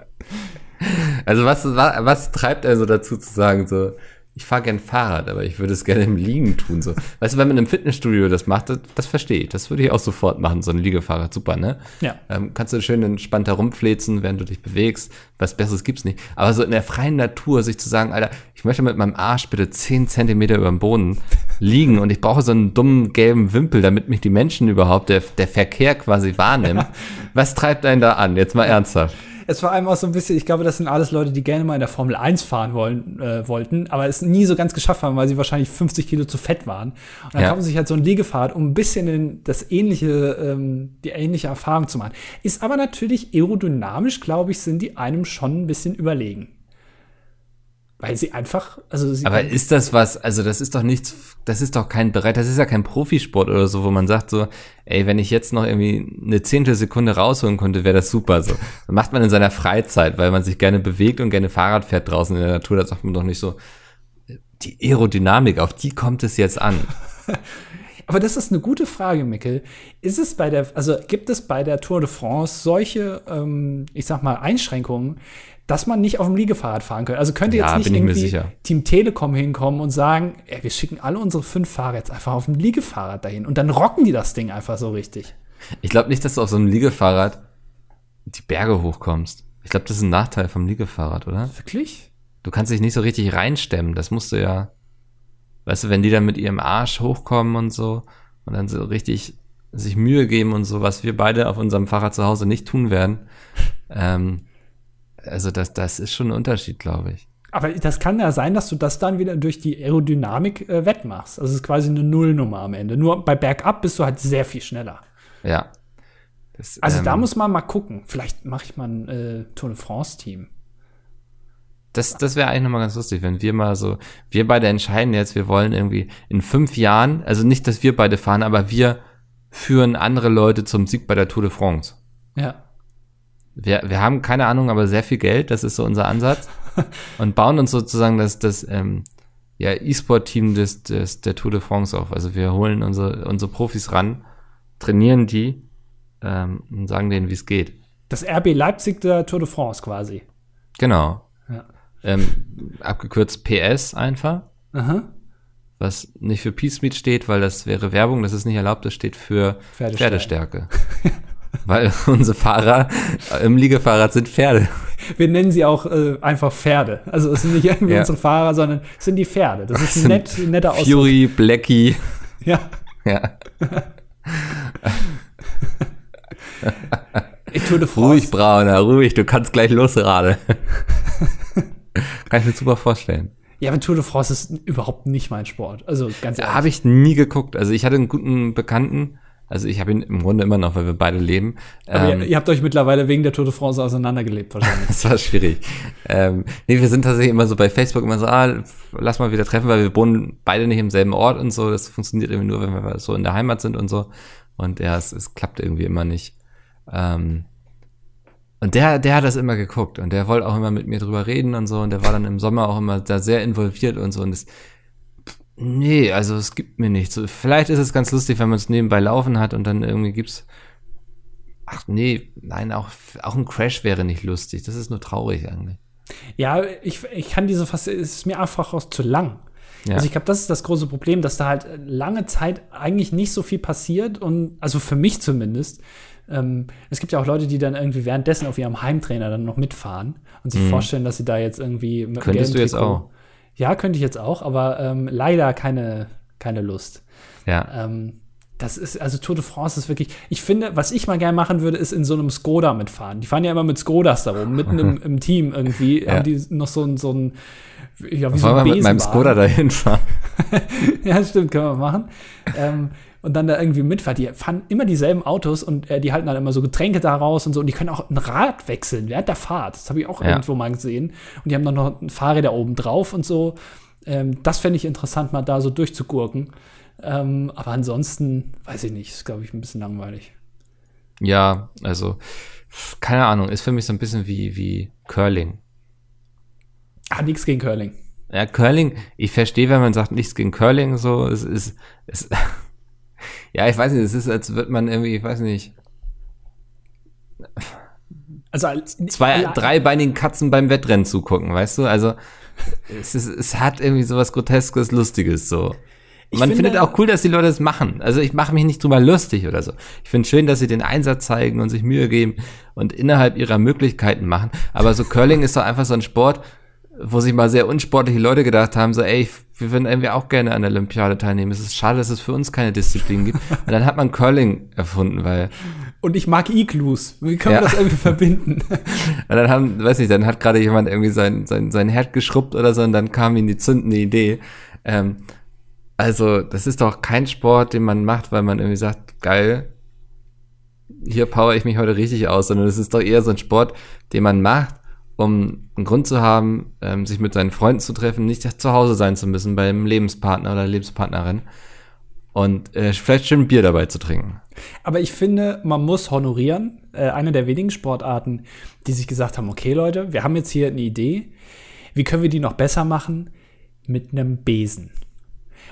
Speaker 1: Also was, was, was treibt also dazu zu sagen, so, ich fahre gern Fahrrad, aber ich würde es gerne im Liegen tun. So. Weißt du, wenn man im Fitnessstudio das macht, das, das verstehe ich. Das würde ich auch sofort machen, so ein Liegefahrrad. Super, ne?
Speaker 2: Ja.
Speaker 1: Ähm, kannst du schön entspannt herumflezen, während du dich bewegst. Was Besseres gibt's nicht. Aber so in der freien Natur, sich zu sagen, Alter, ich möchte mit meinem Arsch bitte zehn Zentimeter über dem Boden liegen und ich brauche so einen dummen gelben Wimpel, damit mich die Menschen überhaupt, der, der Verkehr quasi wahrnimmt. Was treibt einen da an? Jetzt mal ernsthaft
Speaker 2: es war einem auch so ein bisschen, ich glaube, das sind alles Leute, die gerne mal in der Formel 1 fahren wollen, äh, wollten, aber es nie so ganz geschafft haben, weil sie wahrscheinlich 50 Kilo zu fett waren. Und dann ja. kaufen sie sich halt so ein Liegefahrrad, um ein bisschen in das ähnliche, ähm, die ähnliche Erfahrung zu machen. Ist aber natürlich aerodynamisch, glaube ich, sind die einem schon ein bisschen überlegen. Weil sie einfach, also sie
Speaker 1: Aber ist das was, also das ist doch nichts, das ist doch kein Bereit, das ist ja kein Profisport oder so, wo man sagt so, ey, wenn ich jetzt noch irgendwie eine Zehntelsekunde rausholen könnte, wäre das super so. Das macht man in seiner Freizeit, weil man sich gerne bewegt und gerne Fahrrad fährt draußen in der Natur, da sagt man doch nicht so, die Aerodynamik, auf die kommt es jetzt an.
Speaker 2: Aber das ist eine gute Frage, Mickel. Ist es bei der, also gibt es bei der Tour de France solche, ähm, ich sag mal, Einschränkungen, dass man nicht auf dem Liegefahrrad fahren könnte. Also könnte ja, jetzt nicht irgendwie Team Telekom hinkommen und sagen, ey, wir schicken alle unsere fünf Fahrer jetzt einfach auf dem Liegefahrrad dahin und dann rocken die das Ding einfach so richtig.
Speaker 1: Ich glaube nicht, dass du auf so einem Liegefahrrad die Berge hochkommst. Ich glaube, das ist ein Nachteil vom Liegefahrrad, oder?
Speaker 2: Wirklich?
Speaker 1: Du kannst dich nicht so richtig reinstemmen. Das musst du ja, weißt du, wenn die dann mit ihrem Arsch hochkommen und so und dann so richtig sich Mühe geben und so, was wir beide auf unserem Fahrrad zu Hause nicht tun werden, ähm, also das, das ist schon ein Unterschied, glaube ich.
Speaker 2: Aber das kann ja sein, dass du das dann wieder durch die Aerodynamik äh, wettmachst. Also es ist quasi eine Nullnummer am Ende. Nur bei Bergab bist du halt sehr viel schneller.
Speaker 1: Ja.
Speaker 2: Das, also ähm, da muss man mal gucken. Vielleicht mache ich mal ein äh, Tour de France-Team.
Speaker 1: Das, das wäre eigentlich nochmal ganz lustig, wenn wir mal so, wir beide entscheiden jetzt, wir wollen irgendwie in fünf Jahren, also nicht, dass wir beide fahren, aber wir führen andere Leute zum Sieg bei der Tour de France.
Speaker 2: Ja
Speaker 1: wir, wir haben keine Ahnung, aber sehr viel Geld, das ist so unser Ansatz. und bauen uns sozusagen das, das ähm, ja, E-Sport-Team des, des, der Tour de France auf. Also wir holen unsere, unsere Profis ran, trainieren die ähm, und sagen denen, wie es geht.
Speaker 2: Das RB Leipzig der Tour de France quasi.
Speaker 1: Genau. Ja. Ähm, abgekürzt PS einfach. Aha. Was nicht für Peace Meet steht, weil das wäre Werbung, das ist nicht erlaubt, das steht für Pferdestärke. Weil unsere Fahrer im Liegefahrrad sind Pferde.
Speaker 2: Wir nennen sie auch äh, einfach Pferde. Also es sind nicht irgendwie ja. unsere Fahrer, sondern es sind die Pferde. Das ist ein nett, netter
Speaker 1: Ausdruck. Fury, Blackie.
Speaker 2: Ja.
Speaker 1: Ja. Ruhig, Brauner, ruhig, du kannst gleich losradeln. Kann ich mir super vorstellen.
Speaker 2: Ja, aber Tour de France ist überhaupt nicht mein Sport. Also ganz ehrlich.
Speaker 1: Habe ich nie geguckt. Also ich hatte einen guten Bekannten, also ich habe ihn im Grunde immer noch, weil wir beide leben.
Speaker 2: Aber ähm, ihr, ihr, habt euch mittlerweile wegen der Tour de France auseinandergelebt wahrscheinlich.
Speaker 1: das war schwierig. ähm, nee, wir sind tatsächlich immer so bei Facebook immer so, ah, lass mal wieder treffen, weil wir wohnen beide nicht im selben Ort und so. Das funktioniert irgendwie nur, wenn wir so in der Heimat sind und so. Und ja, es, es klappt irgendwie immer nicht. Ähm, und der, der hat das immer geguckt und der wollte auch immer mit mir drüber reden und so und der war dann im Sommer auch immer da sehr involviert und so und das Nee, also es gibt mir nichts. Vielleicht ist es ganz lustig, wenn man es nebenbei laufen hat und dann irgendwie gibt's. Ach nee, nein, auch, auch ein Crash wäre nicht lustig. Das ist nur traurig eigentlich.
Speaker 2: Ja, ich, ich kann diese fast, es ist mir einfach auch zu lang. Ja. Also ich glaube, das ist das große Problem, dass da halt lange Zeit eigentlich nicht so viel passiert und also für mich zumindest. Ähm, es gibt ja auch Leute, die dann irgendwie währenddessen auf ihrem Heimtrainer dann noch mitfahren und sich mhm. vorstellen, dass sie da jetzt irgendwie
Speaker 1: mit Könntest du jetzt auch?
Speaker 2: Ja, könnte ich jetzt auch, aber ähm, leider keine, keine Lust.
Speaker 1: Ja.
Speaker 2: Ähm, das ist, also Tour de France ist wirklich, ich finde, was ich mal gerne machen würde, ist in so einem Skoda mitfahren. Die fahren ja immer mit Skodas da rum, mitten im, im Team irgendwie,
Speaker 1: Ja.
Speaker 2: haben die noch so ein, so ein, ja, wie
Speaker 1: Wollen wir mit meinem. Skoda dahin fahren?
Speaker 2: ja, stimmt, können wir machen. ähm, und dann da irgendwie mitfahren. Die fahren immer dieselben Autos und äh, die halten dann immer so Getränke da raus und so. Und die können auch ein Rad wechseln während der Fahrt. Das habe ich auch
Speaker 1: Ja.
Speaker 2: irgendwo mal gesehen. Und die haben dann noch Fahrräder oben drauf und so. Ähm, das fände ich interessant, mal da so durchzugurken. Ähm, aber ansonsten, weiß ich nicht, ist, glaube ich, ein bisschen langweilig.
Speaker 1: Ja, also, keine Ahnung, ist für mich so ein bisschen wie, wie Curling.
Speaker 2: Ah, nichts gegen Curling.
Speaker 1: Ja, Curling, ich verstehe, wenn man sagt, nichts gegen Curling, so, es ist, es, ja, ich weiß nicht, es ist, als würde man irgendwie, ich weiß nicht,
Speaker 2: Also als,
Speaker 1: zwei, dreibeinigen Katzen beim Wettrennen zugucken, weißt du? Also, es ist, es hat irgendwie sowas Groteskes, Lustiges, so.
Speaker 2: Ich
Speaker 1: Man
Speaker 2: finde-
Speaker 1: findet auch cool, dass die Leute es machen. Also ich mache mich nicht drüber lustig oder so. Ich finde schön, dass sie den Einsatz zeigen und sich Mühe geben und innerhalb ihrer Möglichkeiten machen. Aber so Curling ist doch einfach so ein Sport, wo sich mal sehr unsportliche Leute gedacht haben, so ey, wir würden irgendwie auch gerne an der Olympiade teilnehmen. Es ist schade, dass es für uns keine Disziplin gibt. Und dann hat man Curling erfunden, weil
Speaker 2: Und ich mag Iglus. Wie können
Speaker 1: Ja.
Speaker 2: wir das irgendwie verbinden?
Speaker 1: Und dann haben, weiß nicht, dann hat gerade jemand irgendwie sein, sein, sein Herd geschrubbt oder so und dann kam ihm die zündende Idee. Ähm, also, das ist doch kein Sport, den man macht, weil man irgendwie sagt, geil, hier power ich mich heute richtig aus, sondern es ist doch eher so ein Sport, den man macht, um einen Grund zu haben, ähm, sich mit seinen Freunden zu treffen, nicht zu Hause sein zu müssen beim Lebenspartner oder Lebenspartnerin und äh, vielleicht schön Bier dabei zu trinken.
Speaker 2: Aber ich finde, man muss honorieren. Äh, eine der wenigen Sportarten, die sich gesagt haben: Okay, Leute, wir haben jetzt hier eine Idee. Wie können wir die noch besser machen? Mit einem Besen.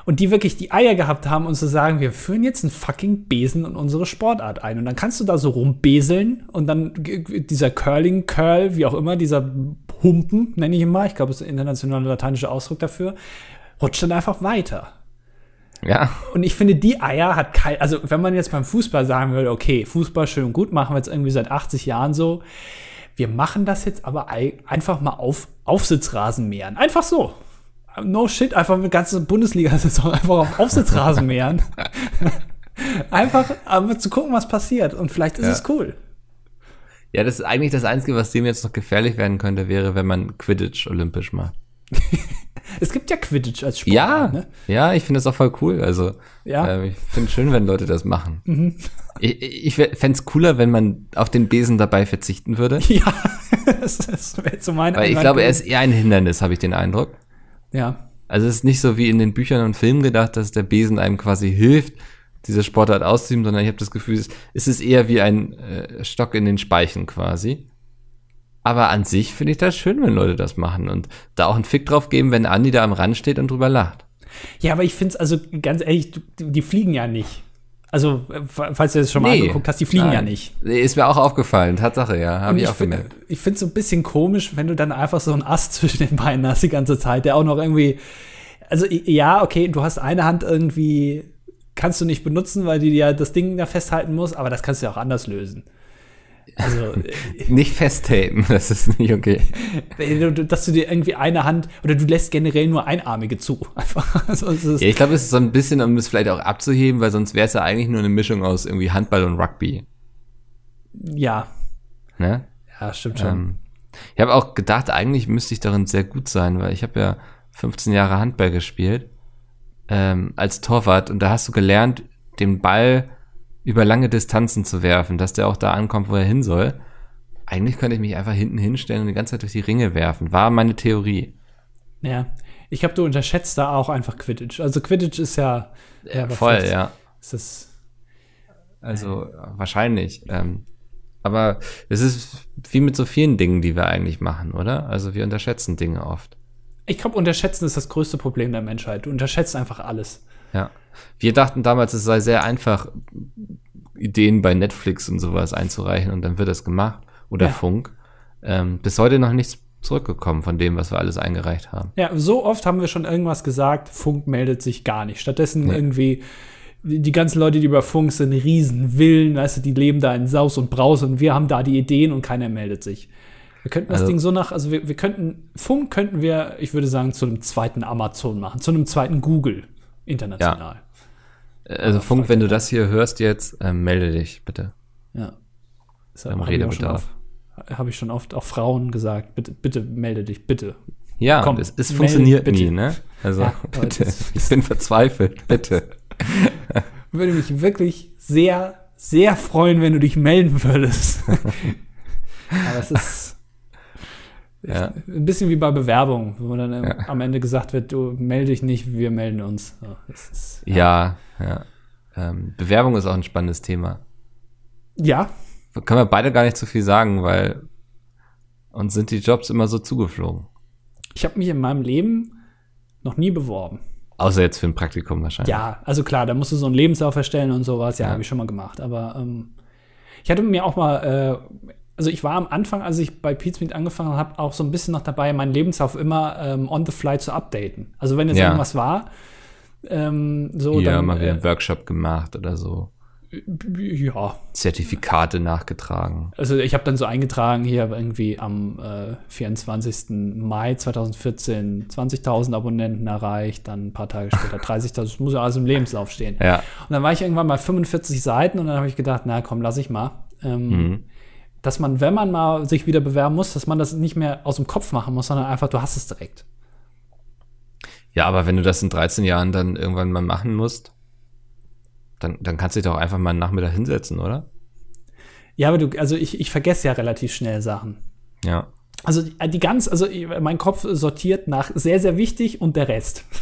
Speaker 2: Und die wirklich die Eier gehabt haben, uns zu sagen: Wir führen jetzt einen fucking Besen in unsere Sportart ein. Und dann kannst du da so rumbeseln und dann dieser Curling-Curl, wie auch immer, dieser Humpen, nenne ich ihn mal, ich glaube, das ist der internationale lateinische Ausdruck dafür, rutscht dann einfach weiter.
Speaker 1: Ja,
Speaker 2: Und ich finde, die Eier hat kein, also wenn man jetzt beim Fußball sagen würde, okay, Fußball schön und gut, machen wir jetzt irgendwie seit 80 Jahren so. Wir machen das jetzt aber ei- einfach mal auf Aufsitzrasenmähern. Einfach so. No shit, einfach mit ganze Bundesliga-Saison einfach auf Aufsitzrasenmähern. einfach aber zu gucken, was passiert. Und vielleicht ist
Speaker 1: Ja.
Speaker 2: es cool.
Speaker 1: Ja, das ist eigentlich das Einzige, was dem jetzt noch gefährlich werden könnte, wäre, wenn man Quidditch olympisch macht.
Speaker 2: Es gibt ja Quidditch als Sport.
Speaker 1: Ja,
Speaker 2: Ne?
Speaker 1: ja, ich finde das auch voll cool. Also,
Speaker 2: Ja.
Speaker 1: äh, ich finde es schön, wenn Leute das machen. Ich, ich fände es cooler, wenn man auf den Besen dabei verzichten würde.
Speaker 2: Ja, das, das wäre so mein
Speaker 1: Weil ich glaube, er ist eher ein Hindernis, habe ich den Eindruck.
Speaker 2: Ja.
Speaker 1: Also es ist nicht so wie in den Büchern und Filmen gedacht, dass der Besen einem quasi hilft, diese Sportart auszuüben, sondern ich habe das Gefühl, es ist eher wie ein äh, Stock in den Speichen quasi. Aber an sich finde ich das schön, wenn Leute das machen und da auch einen Fick drauf geben, wenn Andi da am Rand steht und drüber lacht.
Speaker 2: Ja, aber ich finde es, also ganz ehrlich, die fliegen ja nicht. Also, äh, falls du das schon mal
Speaker 1: Nee.
Speaker 2: angeguckt hast, die fliegen ja
Speaker 1: Nein.
Speaker 2: nicht.
Speaker 1: Nee, Ist mir auch aufgefallen, Tatsache, ja, habe ich
Speaker 2: ich
Speaker 1: auch gemerkt.
Speaker 2: ich finde es so ein bisschen komisch, wenn du dann einfach so einen Ast zwischen den Beinen hast die ganze Zeit, der auch noch irgendwie. Also, ja, okay, du hast eine Hand irgendwie, kannst du nicht benutzen, weil die ja das Ding da festhalten muss, aber das kannst du ja auch anders lösen. Also,
Speaker 1: Nicht festtapen, das ist nicht okay.
Speaker 2: dass du dir irgendwie eine Hand oder du lässt generell nur Einarmige zu. Einfach. Also,
Speaker 1: Ja, ich glaube, es ist so ein bisschen, um es vielleicht auch abzuheben, weil sonst wäre es ja eigentlich nur eine Mischung aus irgendwie Handball und Rugby.
Speaker 2: ja,
Speaker 1: Ne?
Speaker 2: ja, stimmt schon.
Speaker 1: Ähm, ich habe auch gedacht, eigentlich müsste ich darin sehr gut sein, weil ich habe ja 15 Jahre Handball gespielt ähm, als Torwart und da hast du gelernt, den Ball über lange Distanzen zu werfen, dass der auch da ankommt, wo er hin soll. Eigentlich könnte ich mich einfach hinten hinstellen und die ganze Zeit durch die Ringe werfen. War meine Theorie.
Speaker 2: Ja. Ich glaube, du unterschätzt da auch einfach Quidditch. Also Quidditch ist ja, ja
Speaker 1: Voll, ja.
Speaker 2: Ist das,
Speaker 1: Also wahrscheinlich. Ähm, aber es ist wie mit so vielen Dingen, die wir eigentlich machen, oder? Also wir unterschätzen Dinge oft.
Speaker 2: ich glaube, unterschätzen ist das größte Problem der Menschheit. Du unterschätzt einfach alles.
Speaker 1: Ja. Wir dachten damals, es sei sehr einfach, Ideen bei Netflix und sowas einzureichen und dann wird das gemacht. Oder
Speaker 2: Ja.
Speaker 1: Funk. Ähm, bis heute noch nichts zurückgekommen von dem, was wir alles eingereicht haben.
Speaker 2: Ja, so oft haben wir schon irgendwas gesagt, Funk meldet sich gar nicht. Stattdessen
Speaker 1: Nee.
Speaker 2: irgendwie die ganzen Leute, die über Funk sind, Riesenwillen, weißt du, die leben da in Saus und Braus und wir haben da die Ideen und keiner meldet sich. Wir könnten das
Speaker 1: Also-
Speaker 2: Ding so nach, also wir, wir könnten, Funk könnten wir, ich würde sagen, zu einem zweiten Amazon machen, zu einem zweiten Google international.
Speaker 1: Also Funk, wenn du das hier hörst jetzt, äh, melde dich bitte.
Speaker 2: Ja.
Speaker 1: Beim Redebedarf.
Speaker 2: Habe ich schon oft auch Frauen gesagt, bitte, bitte melde dich, bitte.
Speaker 1: Ja,
Speaker 2: Komm,
Speaker 1: es, es funktioniert
Speaker 2: bitte.
Speaker 1: nie, ne? Also
Speaker 2: Ja,
Speaker 1: bitte, ich bin verzweifelt, bitte.
Speaker 2: Würde mich wirklich sehr, sehr freuen, wenn du dich melden würdest. Aber es ist
Speaker 1: Ja.
Speaker 2: ein bisschen wie bei Bewerbung, wo dann
Speaker 1: Ja.
Speaker 2: am Ende gesagt wird, du melde dich nicht, wir melden uns. So, ist,
Speaker 1: Ja, ja. Ähm, Bewerbung ist auch ein spannendes Thema.
Speaker 2: ja,
Speaker 1: Können wir beide gar nicht zu viel sagen, weil uns sind die Jobs immer so zugeflogen.
Speaker 2: ich habe mich in meinem Leben noch nie beworben.
Speaker 1: Außer jetzt für ein Praktikum wahrscheinlich.
Speaker 2: Ja, also klar, da musst du so einen Lebenslauf erstellen und sowas. Ja,
Speaker 1: Ja.
Speaker 2: habe ich schon mal gemacht. Aber ähm, ich hatte mir auch mal, äh, also ich war am Anfang, als ich bei Pizmeet angefangen habe, auch so ein bisschen noch dabei, meinen Lebenslauf immer ähm, on the fly zu updaten. Also wenn jetzt
Speaker 1: Ja.
Speaker 2: irgendwas war, ähm, so
Speaker 1: Hier
Speaker 2: dann,
Speaker 1: mal wieder
Speaker 2: äh,
Speaker 1: einen Workshop gemacht oder so.
Speaker 2: ja,
Speaker 1: Zertifikate nachgetragen.
Speaker 2: also ich habe dann so eingetragen, hier irgendwie am äh, 24. Mai 2014 20.000 Abonnenten erreicht, dann ein paar Tage später 30.000, das muss ja alles im Lebenslauf stehen.
Speaker 1: Ja.
Speaker 2: Und dann war ich irgendwann bei 45 Seiten und dann habe ich gedacht, na komm, lass ich mal. Ähm,
Speaker 1: Mhm.
Speaker 2: Dass man, wenn man mal sich wieder bewerben muss, dass man das nicht mehr aus dem Kopf machen muss, sondern einfach, du hast es direkt.
Speaker 1: Ja, aber wenn du das in 13 Jahren dann irgendwann mal machen musst, dann, dann kannst du dich doch einfach mal einen Nachmittag hinsetzen, oder?
Speaker 2: Ja, aber du, also ich, ich vergesse ja relativ schnell Sachen.
Speaker 1: Ja.
Speaker 2: Also die, die ganz, also mein Kopf sortiert nach sehr, sehr wichtig und der Rest.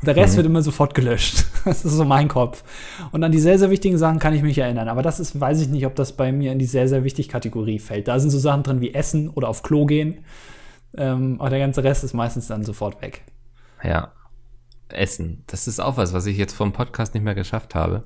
Speaker 2: Und der Rest
Speaker 1: Mhm.
Speaker 2: wird immer sofort gelöscht. Das ist so mein Kopf. Und an die sehr, sehr wichtigen Sachen kann ich mich erinnern. Aber das ist, weiß ich nicht, ob das bei mir in die sehr, sehr wichtig Kategorie fällt. Da sind so Sachen drin wie Essen oder auf Klo gehen. Ähm, aber der ganze Rest ist meistens dann sofort weg.
Speaker 1: Ja. Essen. Das ist auch was, was ich jetzt vom Podcast nicht mehr geschafft habe.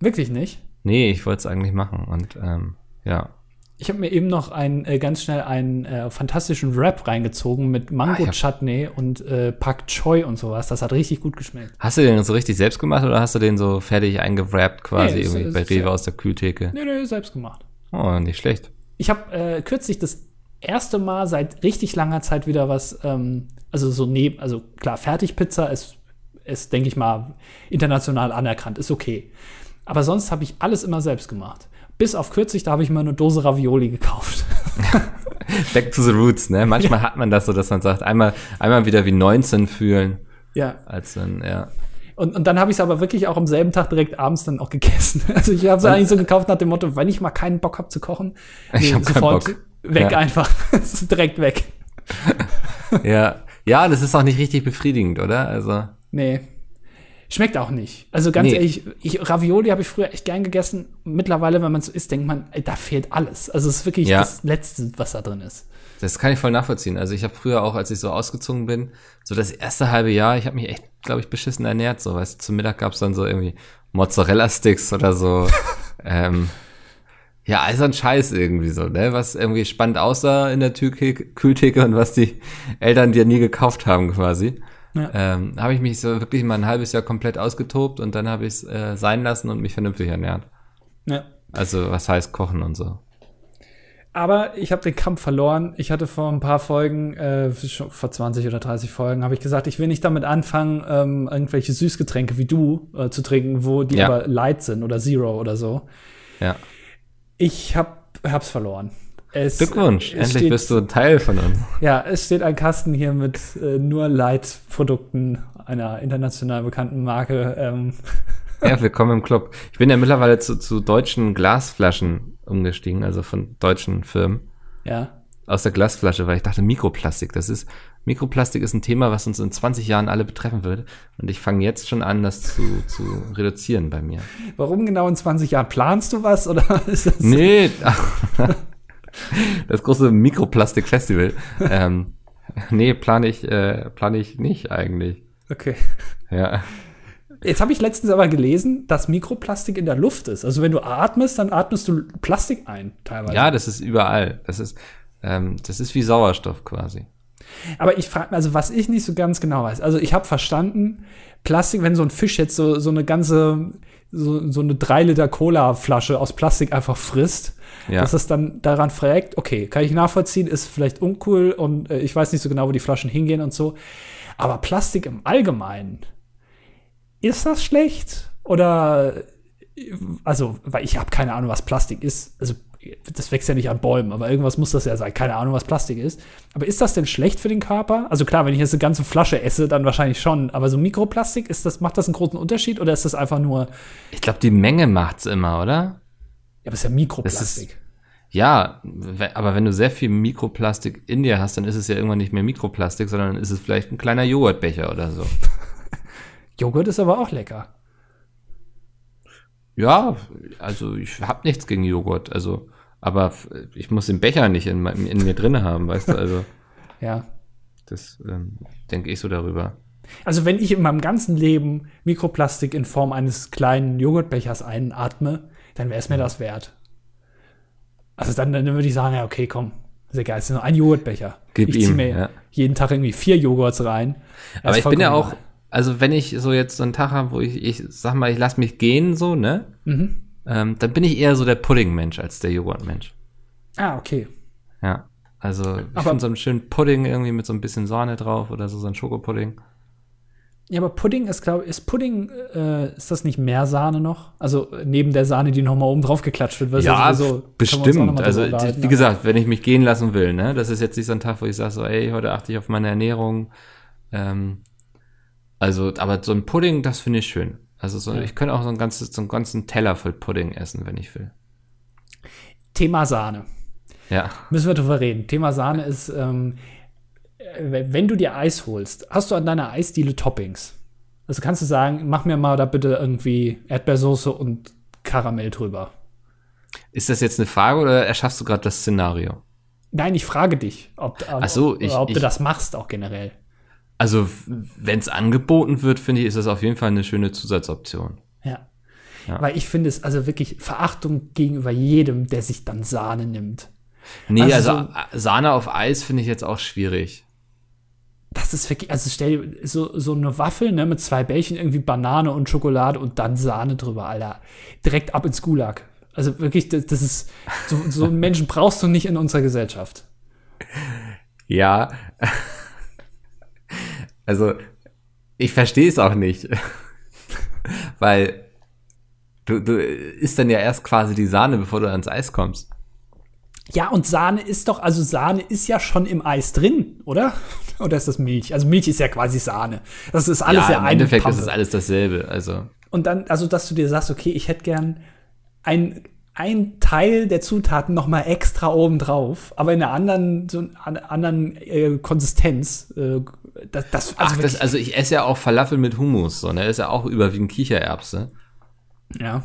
Speaker 2: Wirklich nicht.
Speaker 1: Nee, ich wollte es eigentlich machen und ähm, ja.
Speaker 2: Ich habe mir eben noch ein, äh, ganz schnell einen äh, fantastischen Rap reingezogen mit Mango
Speaker 1: Ah,
Speaker 2: und äh, Pak Choi und sowas. Das hat richtig gut geschmeckt.
Speaker 1: Hast du den so richtig selbst gemacht oder hast du den so fertig eingewrappt quasi
Speaker 2: Nee,
Speaker 1: irgendwie
Speaker 2: es
Speaker 1: bei
Speaker 2: ist
Speaker 1: Rewe aus der Kühltheke?
Speaker 2: Nee, nee, selbst gemacht.
Speaker 1: Oh, nicht schlecht.
Speaker 2: Ich habe äh, kürzlich das erste Mal seit richtig langer Zeit wieder was, ähm, also so neben, also klar, Fertigpizza ist, ist denke ich mal, international anerkannt, ist okay. Aber sonst habe ich alles immer selbst gemacht. Bis auf kürzlich, da habe ich mal eine Dose Ravioli gekauft.
Speaker 1: Back to the roots, ne? Manchmal hat man das so, dass man sagt, einmal, einmal wieder wie 19 fühlen,
Speaker 2: ja.
Speaker 1: als dann, ja.
Speaker 2: Und, und dann habe ich es aber wirklich auch am selben Tag direkt abends dann auch gegessen. Also ich habe es eigentlich so gekauft nach dem Motto, wenn ich mal keinen Bock habe zu kochen,
Speaker 1: Ich hab keinen Bock.
Speaker 2: weg
Speaker 1: Ja.
Speaker 2: einfach. Direkt weg.
Speaker 1: Ja, ja, das ist auch nicht richtig befriedigend, oder? Also,
Speaker 2: Nee. Schmeckt auch nicht. Also ganz
Speaker 1: Nee.
Speaker 2: ehrlich, ich, Ravioli habe ich früher echt gern gegessen. Mittlerweile, wenn man so isst, denkt man, ey, da fehlt alles. Also es ist wirklich
Speaker 1: Ja.
Speaker 2: das Letzte, was da drin ist.
Speaker 1: das kann ich voll nachvollziehen. Also ich habe früher auch, als ich so ausgezogen bin, so das erste halbe Jahr, ich habe mich echt, glaube ich, beschissen ernährt. So, weißt du, zum Mittag gab's dann so irgendwie Mozzarella-Sticks oder so. ähm, ja, also ein Scheiß irgendwie so, ne? Was irgendwie spannend aussah in der Türke, Kühltheke und was die Eltern dir nie gekauft haben quasi.
Speaker 2: Ja.
Speaker 1: Ähm, habe ich mich so wirklich mal ein halbes Jahr komplett ausgetobt und dann habe ich es äh, sein lassen und mich vernünftig ernährt.
Speaker 2: Ja.
Speaker 1: Also was heißt kochen und so.
Speaker 2: Aber ich habe den Kampf verloren. Ich hatte vor ein paar Folgen, äh, schon vor 20 oder 30 Folgen, habe ich gesagt, ich will nicht damit anfangen, ähm, irgendwelche Süßgetränke wie du äh, zu trinken, wo die
Speaker 1: Ja.
Speaker 2: aber light sind oder Zero oder so.
Speaker 1: Ja.
Speaker 2: Ich hab, hab's verloren. Es,
Speaker 1: Glückwunsch, endlich
Speaker 2: steht,
Speaker 1: bist du ein Teil von uns.
Speaker 2: Ja, es steht ein Kasten hier mit äh, nur Light-Produkten einer international bekannten Marke. Ähm,
Speaker 1: Ja, willkommen im Club. Ich bin ja mittlerweile zu, zu deutschen Glasflaschen umgestiegen, also von deutschen Firmen.
Speaker 2: ja.
Speaker 1: Aus der Glasflasche, weil ich dachte, Mikroplastik, das ist, Mikroplastik ist ein Thema, was uns in 20 Jahren alle betreffen wird. Und ich fange jetzt schon an, das zu, zu reduzieren bei mir.
Speaker 2: Warum genau in 20 Jahren? Planst du was oder ist das?
Speaker 1: Nee, das große Mikroplastik-Festival. ähm, nee, plane ich, äh, plane ich nicht eigentlich.
Speaker 2: Okay.
Speaker 1: Ja.
Speaker 2: Jetzt habe ich letztens aber gelesen, dass Mikroplastik in der Luft ist. Also wenn du atmest, dann atmest du Plastik ein, teilweise.
Speaker 1: Ja, das ist überall. Das ist, ähm, das ist wie Sauerstoff quasi.
Speaker 2: Aber ich frage, also was ich nicht so ganz genau weiß. Also ich habe verstanden, Plastik, wenn so ein Fisch jetzt so, so eine ganze, so, so eine 3 Liter Cola-Flasche aus Plastik einfach frisst,
Speaker 1: Ja.
Speaker 2: dass es dann daran fragt, okay, kann ich nachvollziehen, ist vielleicht uncool und äh, ich weiß nicht so genau, wo die Flaschen hingehen und so. Aber Plastik im Allgemeinen, ist das schlecht? Oder also, weil ich habe keine Ahnung, was Plastik ist. Also, das wächst ja nicht an Bäumen, aber irgendwas muss das ja sein. Keine Ahnung, was Plastik ist. Aber ist das denn schlecht für den Körper? Also klar, wenn ich jetzt eine ganze Flasche esse, dann wahrscheinlich schon. Aber so Mikroplastik, ist das, macht das einen großen Unterschied oder ist das einfach nur.
Speaker 1: Ich glaube, die Menge macht's immer, oder?
Speaker 2: Ja, aber es ist ja Mikroplastik.
Speaker 1: Ja, aber wenn du sehr viel Mikroplastik in dir hast, dann ist es ja irgendwann nicht mehr Mikroplastik, sondern ist es vielleicht ein kleiner Joghurtbecher oder so.
Speaker 2: Joghurt ist aber auch lecker.
Speaker 1: Ja, also ich habe nichts gegen Joghurt, also, aber ich muss den Becher nicht in, in mir drin haben, weißt du, also.
Speaker 2: ja.
Speaker 1: Das ähm, denke ich so darüber.
Speaker 2: Also wenn ich in meinem ganzen Leben Mikroplastik in Form eines kleinen Joghurtbechers einatme, dann wäre es mir das wert. Also dann, dann würde ich sagen, ja, okay, komm, sehr geil, es ist nur ein Joghurtbecher.
Speaker 1: Gib
Speaker 2: ich ziehe
Speaker 1: ihm,
Speaker 2: mir
Speaker 1: ja.
Speaker 2: jeden Tag irgendwie vier Joghurts rein. Das
Speaker 1: Aber ich bin ja auch, also wenn ich so jetzt so einen Tag habe, wo ich, ich sag mal, ich lass mich gehen, so, ne?
Speaker 2: Mhm.
Speaker 1: Ähm, dann bin ich eher so der Pudding-Mensch als der Joghurt-Mensch.
Speaker 2: Ah, okay.
Speaker 1: Ja. Also ich
Speaker 2: Aber-
Speaker 1: finde so einen schönen Pudding irgendwie mit so ein bisschen Sahne drauf oder so, so ein Schokopudding.
Speaker 2: Ja, aber Pudding ist, glaube ist Pudding, äh, ist das nicht mehr Sahne noch? Also neben der Sahne, die nochmal oben drauf geklatscht wird.
Speaker 1: Ja,
Speaker 2: auch noch
Speaker 1: bestimmt. Also, wie gesagt, wenn ich mich gehen lassen will, ne, das ist jetzt nicht so ein Tag, wo ich sage so, ey, heute achte ich auf meine Ernährung. Ähm, also, aber so ein Pudding, das finde ich schön. Also, so, ich könnte auch so ein ganzes, so einen ganzen Teller voll Pudding essen, wenn ich will.
Speaker 2: Thema Sahne.
Speaker 1: Ja.
Speaker 2: Müssen wir drüber reden. Thema Sahne ist, ähm, äh, wenn du dir Eis holst, hast du an deiner Eisdiele Toppings. Also kannst du sagen, mach mir mal da bitte irgendwie Erdbeersoße und Karamell drüber.
Speaker 1: Ist das jetzt eine Frage oder erschaffst du gerade das Szenario?
Speaker 2: Nein, ich frage dich, ob, ob,
Speaker 1: so, ich-
Speaker 2: ob du
Speaker 1: ich-
Speaker 2: das machst auch generell.
Speaker 1: Also, wenn es angeboten wird, finde ich, ist das auf jeden Fall eine schöne Zusatzoption.
Speaker 2: Ja.
Speaker 1: Ja.
Speaker 2: Weil ich finde es also wirklich Verachtung gegenüber jedem, der sich dann Sahne nimmt.
Speaker 1: Nee,
Speaker 2: Also
Speaker 1: also, Sahne auf Eis finde ich jetzt auch schwierig.
Speaker 2: Das ist wirklich, also stell dir so, so eine Waffel, ne, mit zwei Bällchen, irgendwie Banane und Schokolade und dann Sahne drüber, Alter. Direkt ab ins Gulag. Also wirklich, das, das ist, so, so einen Menschen brauchst du nicht in unserer Gesellschaft.
Speaker 1: Ja. Also, ich verstehe es auch nicht. Weil du, du isst dann ja erst quasi die Sahne, bevor du ans Eis kommst.
Speaker 2: Ja, und Sahne ist doch, also Sahne ist ja schon im Eis drin, oder? Oder ist das Milch? Also Milch ist ja quasi Sahne. Das ist alles ja,
Speaker 1: im
Speaker 2: eine
Speaker 1: Endeffekt
Speaker 2: Pampe.
Speaker 1: ist es alles dasselbe. Also,
Speaker 2: Und dann, also, dass du dir sagst, okay, ich hätte gern ein, ein Teil der Zutaten noch mal extra oben drauf, aber in einer anderen, so einer anderen äh, Konsistenz. Äh, das, das,
Speaker 1: ach,
Speaker 2: also
Speaker 1: das,
Speaker 2: wirklich-
Speaker 1: also ich esse ja auch Falafel mit Hummus, so, ne? Ist ja auch überwiegend Kichererbse.
Speaker 2: ja.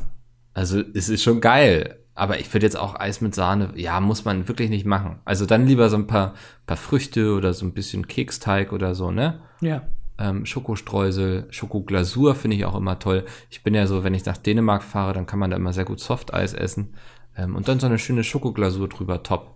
Speaker 1: Also, es ist schon geil. Aber ich würde jetzt auch Eis mit Sahne, ja, muss man wirklich nicht machen. Also dann lieber so ein paar, paar Früchte oder so ein bisschen Keksteig oder so, ne?
Speaker 2: Ja.
Speaker 1: ähm, Schokostreusel, Schokoglasur finde ich auch immer toll. Ich bin ja so, wenn ich nach Dänemark fahre, dann kann man da immer sehr gut Softeis essen. Ähm, und dann so eine schöne Schokoglasur drüber, top.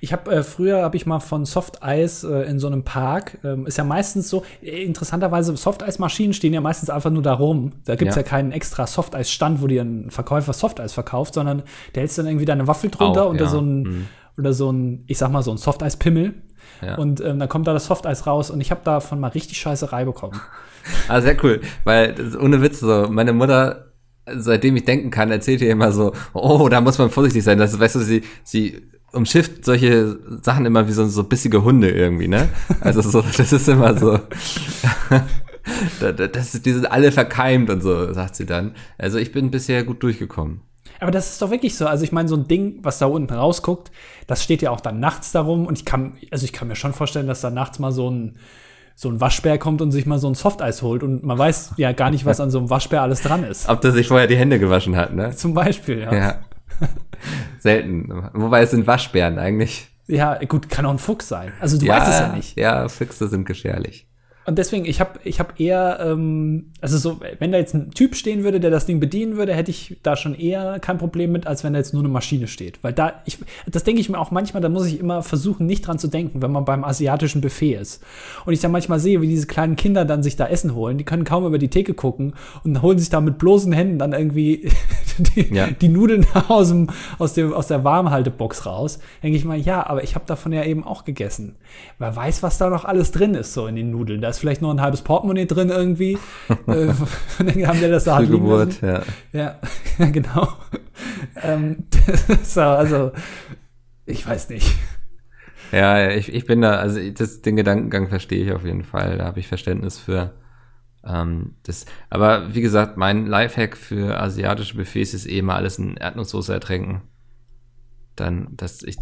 Speaker 2: Ich habe äh, früher habe ich mal von Softeis äh, in so einem Park, ähm, ist ja meistens so, äh, interessanterweise, Softeismaschinen stehen ja meistens einfach nur da rum. Da gibt's ja.
Speaker 1: Ja.
Speaker 2: keinen extra Softeis-Stand, wo dir ein Verkäufer Softeis verkauft, sondern der hältst dann irgendwie deine Waffel drunter
Speaker 1: Auch,
Speaker 2: und
Speaker 1: ja.
Speaker 2: so ein,
Speaker 1: Mhm.
Speaker 2: oder so ein, ich sag mal, so ein Softeis-Pimmel.
Speaker 1: Ja.
Speaker 2: Und ähm, dann kommt da das Softeis raus und ich habe davon mal richtig Scheißerei bekommen.
Speaker 1: Ah, sehr cool. Weil, ohne Witz, so, meine Mutter, seitdem ich denken kann, erzählt ihr immer so, oh, da muss man vorsichtig sein. Das weißt du, sie, sie umschifft solche Sachen immer wie so, so bissige Hunde irgendwie, ne? Also so, das ist immer so. da- da- das die sind alle verkeimt und so, sagt sie dann. Also ich bin bisher gut durchgekommen.
Speaker 2: Aber das ist doch wirklich so. Also ich meine, so ein Ding, was da unten rausguckt, das steht ja auch dann nachts darum. Und ich kann, also ich kann mir schon vorstellen, dass da nachts mal so ein, so ein Waschbär kommt und sich mal so ein Softeis holt. Und man weiß ja gar nicht, was an so einem Waschbär alles dran ist.
Speaker 1: Ob der sich vorher die Hände gewaschen hat, ne?
Speaker 2: Zum Beispiel, ja.
Speaker 1: Ja. Selten. Wobei es sind Waschbären eigentlich.
Speaker 2: Ja, gut, kann auch ein Fuchs sein. Also du weißt es ja nicht.
Speaker 1: Ja, Füchse sind gefährlich.
Speaker 2: Und deswegen, ich habe ich hab eher, ähm, also so, wenn da jetzt ein Typ stehen würde, der das Ding bedienen würde, hätte ich da schon eher kein Problem mit, als wenn da jetzt nur eine Maschine steht. Weil da, ich, das denke ich mir auch manchmal, da muss ich immer versuchen, nicht dran zu denken, wenn man beim asiatischen Buffet ist. Und ich dann manchmal sehe, wie diese kleinen Kinder dann sich da Essen holen, die können kaum über die Theke gucken und holen sich da mit bloßen Händen dann irgendwie die,
Speaker 1: Ja.
Speaker 2: die Nudeln aus, dem, aus, dem, aus der Warmhaltebox raus. Denke ich mal, ja, aber ich habe davon ja eben auch gegessen. Wer weiß, was da noch alles drin ist, so in den Nudeln. Da ist vielleicht noch ein halbes Portemonnaie drin irgendwie. äh, dann haben wir das da
Speaker 1: Frühgeburt, ja.
Speaker 2: Ja, ja genau. ähm, so, also, ich weiß nicht.
Speaker 1: Ja, ich, ich bin da, also das, den Gedankengang verstehe ich auf jeden Fall. Da habe ich Verständnis für. Ähm, das, aber wie gesagt, mein Lifehack für asiatische Buffets ist eh mal alles in Erdnusssoße ertränken. Dann, das, ich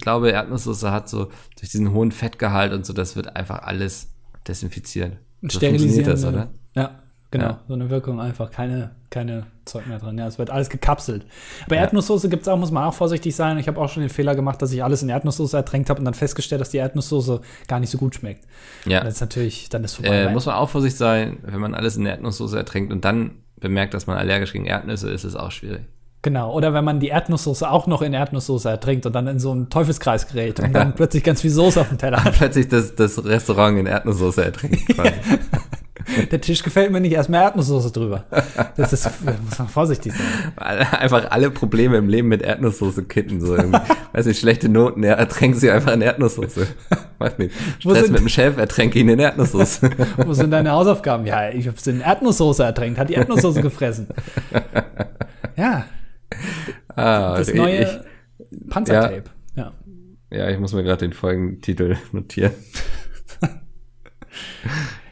Speaker 1: glaube, Erdnusssoße hat so durch diesen hohen Fettgehalt und so, das wird einfach alles desinfiziert. So funktioniert das, oder?
Speaker 2: Ja, genau.
Speaker 1: Ja.
Speaker 2: So eine Wirkung einfach. Keine, keine Zeug mehr drin. Ja, es wird alles gekapselt. Aber Erdnusssoße gibt es auch, muss man auch vorsichtig sein. Ich habe auch schon den Fehler gemacht, dass ich alles in Erdnusssoße ertränkt habe und dann festgestellt, dass die Erdnusssoße gar nicht so gut schmeckt.
Speaker 1: Ja.
Speaker 2: Das ist natürlich, dann ist vorbei.
Speaker 1: Äh, muss man auch vorsichtig sein, wenn man alles in Erdnusssoße ertränkt und dann bemerkt, dass man allergisch gegen Erdnüsse ist, ist es auch schwierig.
Speaker 2: Genau, oder wenn man die Erdnusssoße auch noch in Erdnusssoße ertrinkt und dann in so einen Teufelskreis gerät und dann plötzlich ganz viel Soße auf dem Teller hat.
Speaker 1: Plötzlich das, das Restaurant in Erdnusssoße ertrinkt. quasi.
Speaker 2: Der Tisch gefällt mir nicht, erstmal Erdnusssoße drüber. Das ist, muss man vorsichtig sein.
Speaker 1: einfach alle Probleme im Leben mit Erdnusssoße kitten. So irgendwie. Weiß nicht, schlechte Noten, ja, ertränken sie einfach in Erdnusssoße. Weiß nicht. Stress
Speaker 2: sind-
Speaker 1: mit dem Chef, ertränke ihn in Erdnusssoße.
Speaker 2: Wo sind deine Hausaufgaben? Ja, ich hab's in Erdnusssoße ertränkt, hat die Erdnusssoße gefressen. Ja,
Speaker 1: ah,
Speaker 2: das
Speaker 1: ich,
Speaker 2: neue Panzertape. Ja.
Speaker 1: ja, ich muss mir gerade den Folgentitel notieren.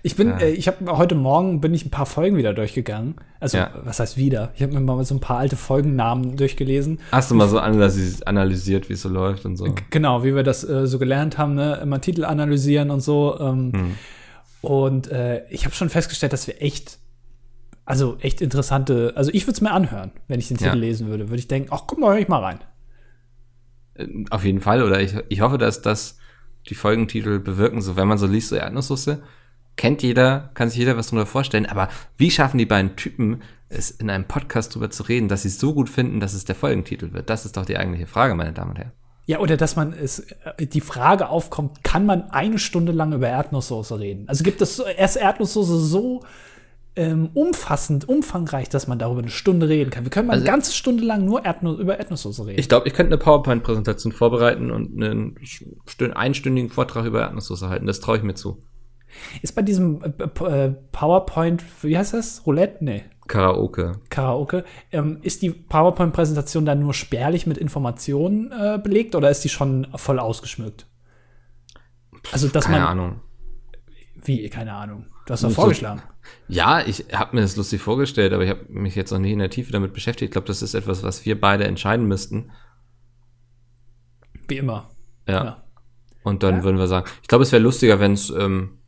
Speaker 2: Ich bin,
Speaker 1: Ja.
Speaker 2: äh, ich habe heute Morgen bin ich ein paar Folgen wieder durchgegangen. Also,
Speaker 1: Ja.
Speaker 2: was heißt wieder? Ich habe mir mal so ein paar alte Folgennamen durchgelesen.
Speaker 1: Hast du mal so analysi- analysiert, wie es so läuft und so?
Speaker 2: Genau, wie wir das äh, so gelernt haben, ne? immer Titel analysieren und so. Ähm,
Speaker 1: Hm.
Speaker 2: Und äh, ich habe schon festgestellt, dass wir echt, also echt interessante, also ich würde es mir anhören, wenn ich den Titel
Speaker 1: Ja.
Speaker 2: lesen würde. Würde ich denken, ach komm, da höre ich mal rein.
Speaker 1: Äh, Auf jeden Fall, oder ich, ich hoffe, dass das die Folgentitel bewirken. So, wenn man so liest, so Erdnusssoße, kennt jeder, kann sich jeder was drunter vorstellen, aber wie schaffen die beiden Typen, es in einem Podcast drüber zu reden, dass sie es so gut finden, dass es der Folgentitel wird? Das ist doch die eigentliche Frage, meine Damen und Herren.
Speaker 2: Ja, oder dass man es, äh, die Frage aufkommt, kann man eine Stunde lang über Erdnusssoße reden? Also gibt es erst Erdnusssoße so ähm, umfassend, umfangreich, dass man darüber eine Stunde reden kann. Wir können mal
Speaker 1: Also-
Speaker 2: eine ganze Stunde lang nur Erdnuss, über Erdnusssoße reden.
Speaker 1: Ich glaube, ich könnte eine PowerPoint-Präsentation vorbereiten und einen stün- einstündigen Vortrag über Erdnusssoße halten. Das traue ich mir zu.
Speaker 2: Ist bei diesem äh, äh, PowerPoint, wie heißt das? Roulette? Nee.
Speaker 1: Karaoke.
Speaker 2: Karaoke. Ähm, ist die PowerPoint-Präsentation dann nur spärlich mit Informationen äh, belegt oder ist die schon voll ausgeschmückt? Also, dass
Speaker 1: Keine
Speaker 2: man.
Speaker 1: Ahnung.
Speaker 2: Wie? Keine Ahnung. Du hast doch vorgeschlagen.
Speaker 1: Ja, ich habe mir das lustig vorgestellt, aber ich habe mich jetzt noch nie in der Tiefe damit beschäftigt. Ich glaube, das ist etwas, was wir beide entscheiden müssten.
Speaker 2: Wie immer.
Speaker 1: Ja.
Speaker 2: Ja.
Speaker 1: Und dann
Speaker 2: Ja.
Speaker 1: würden wir sagen, ich glaube, es wäre lustiger, wenn es ähm,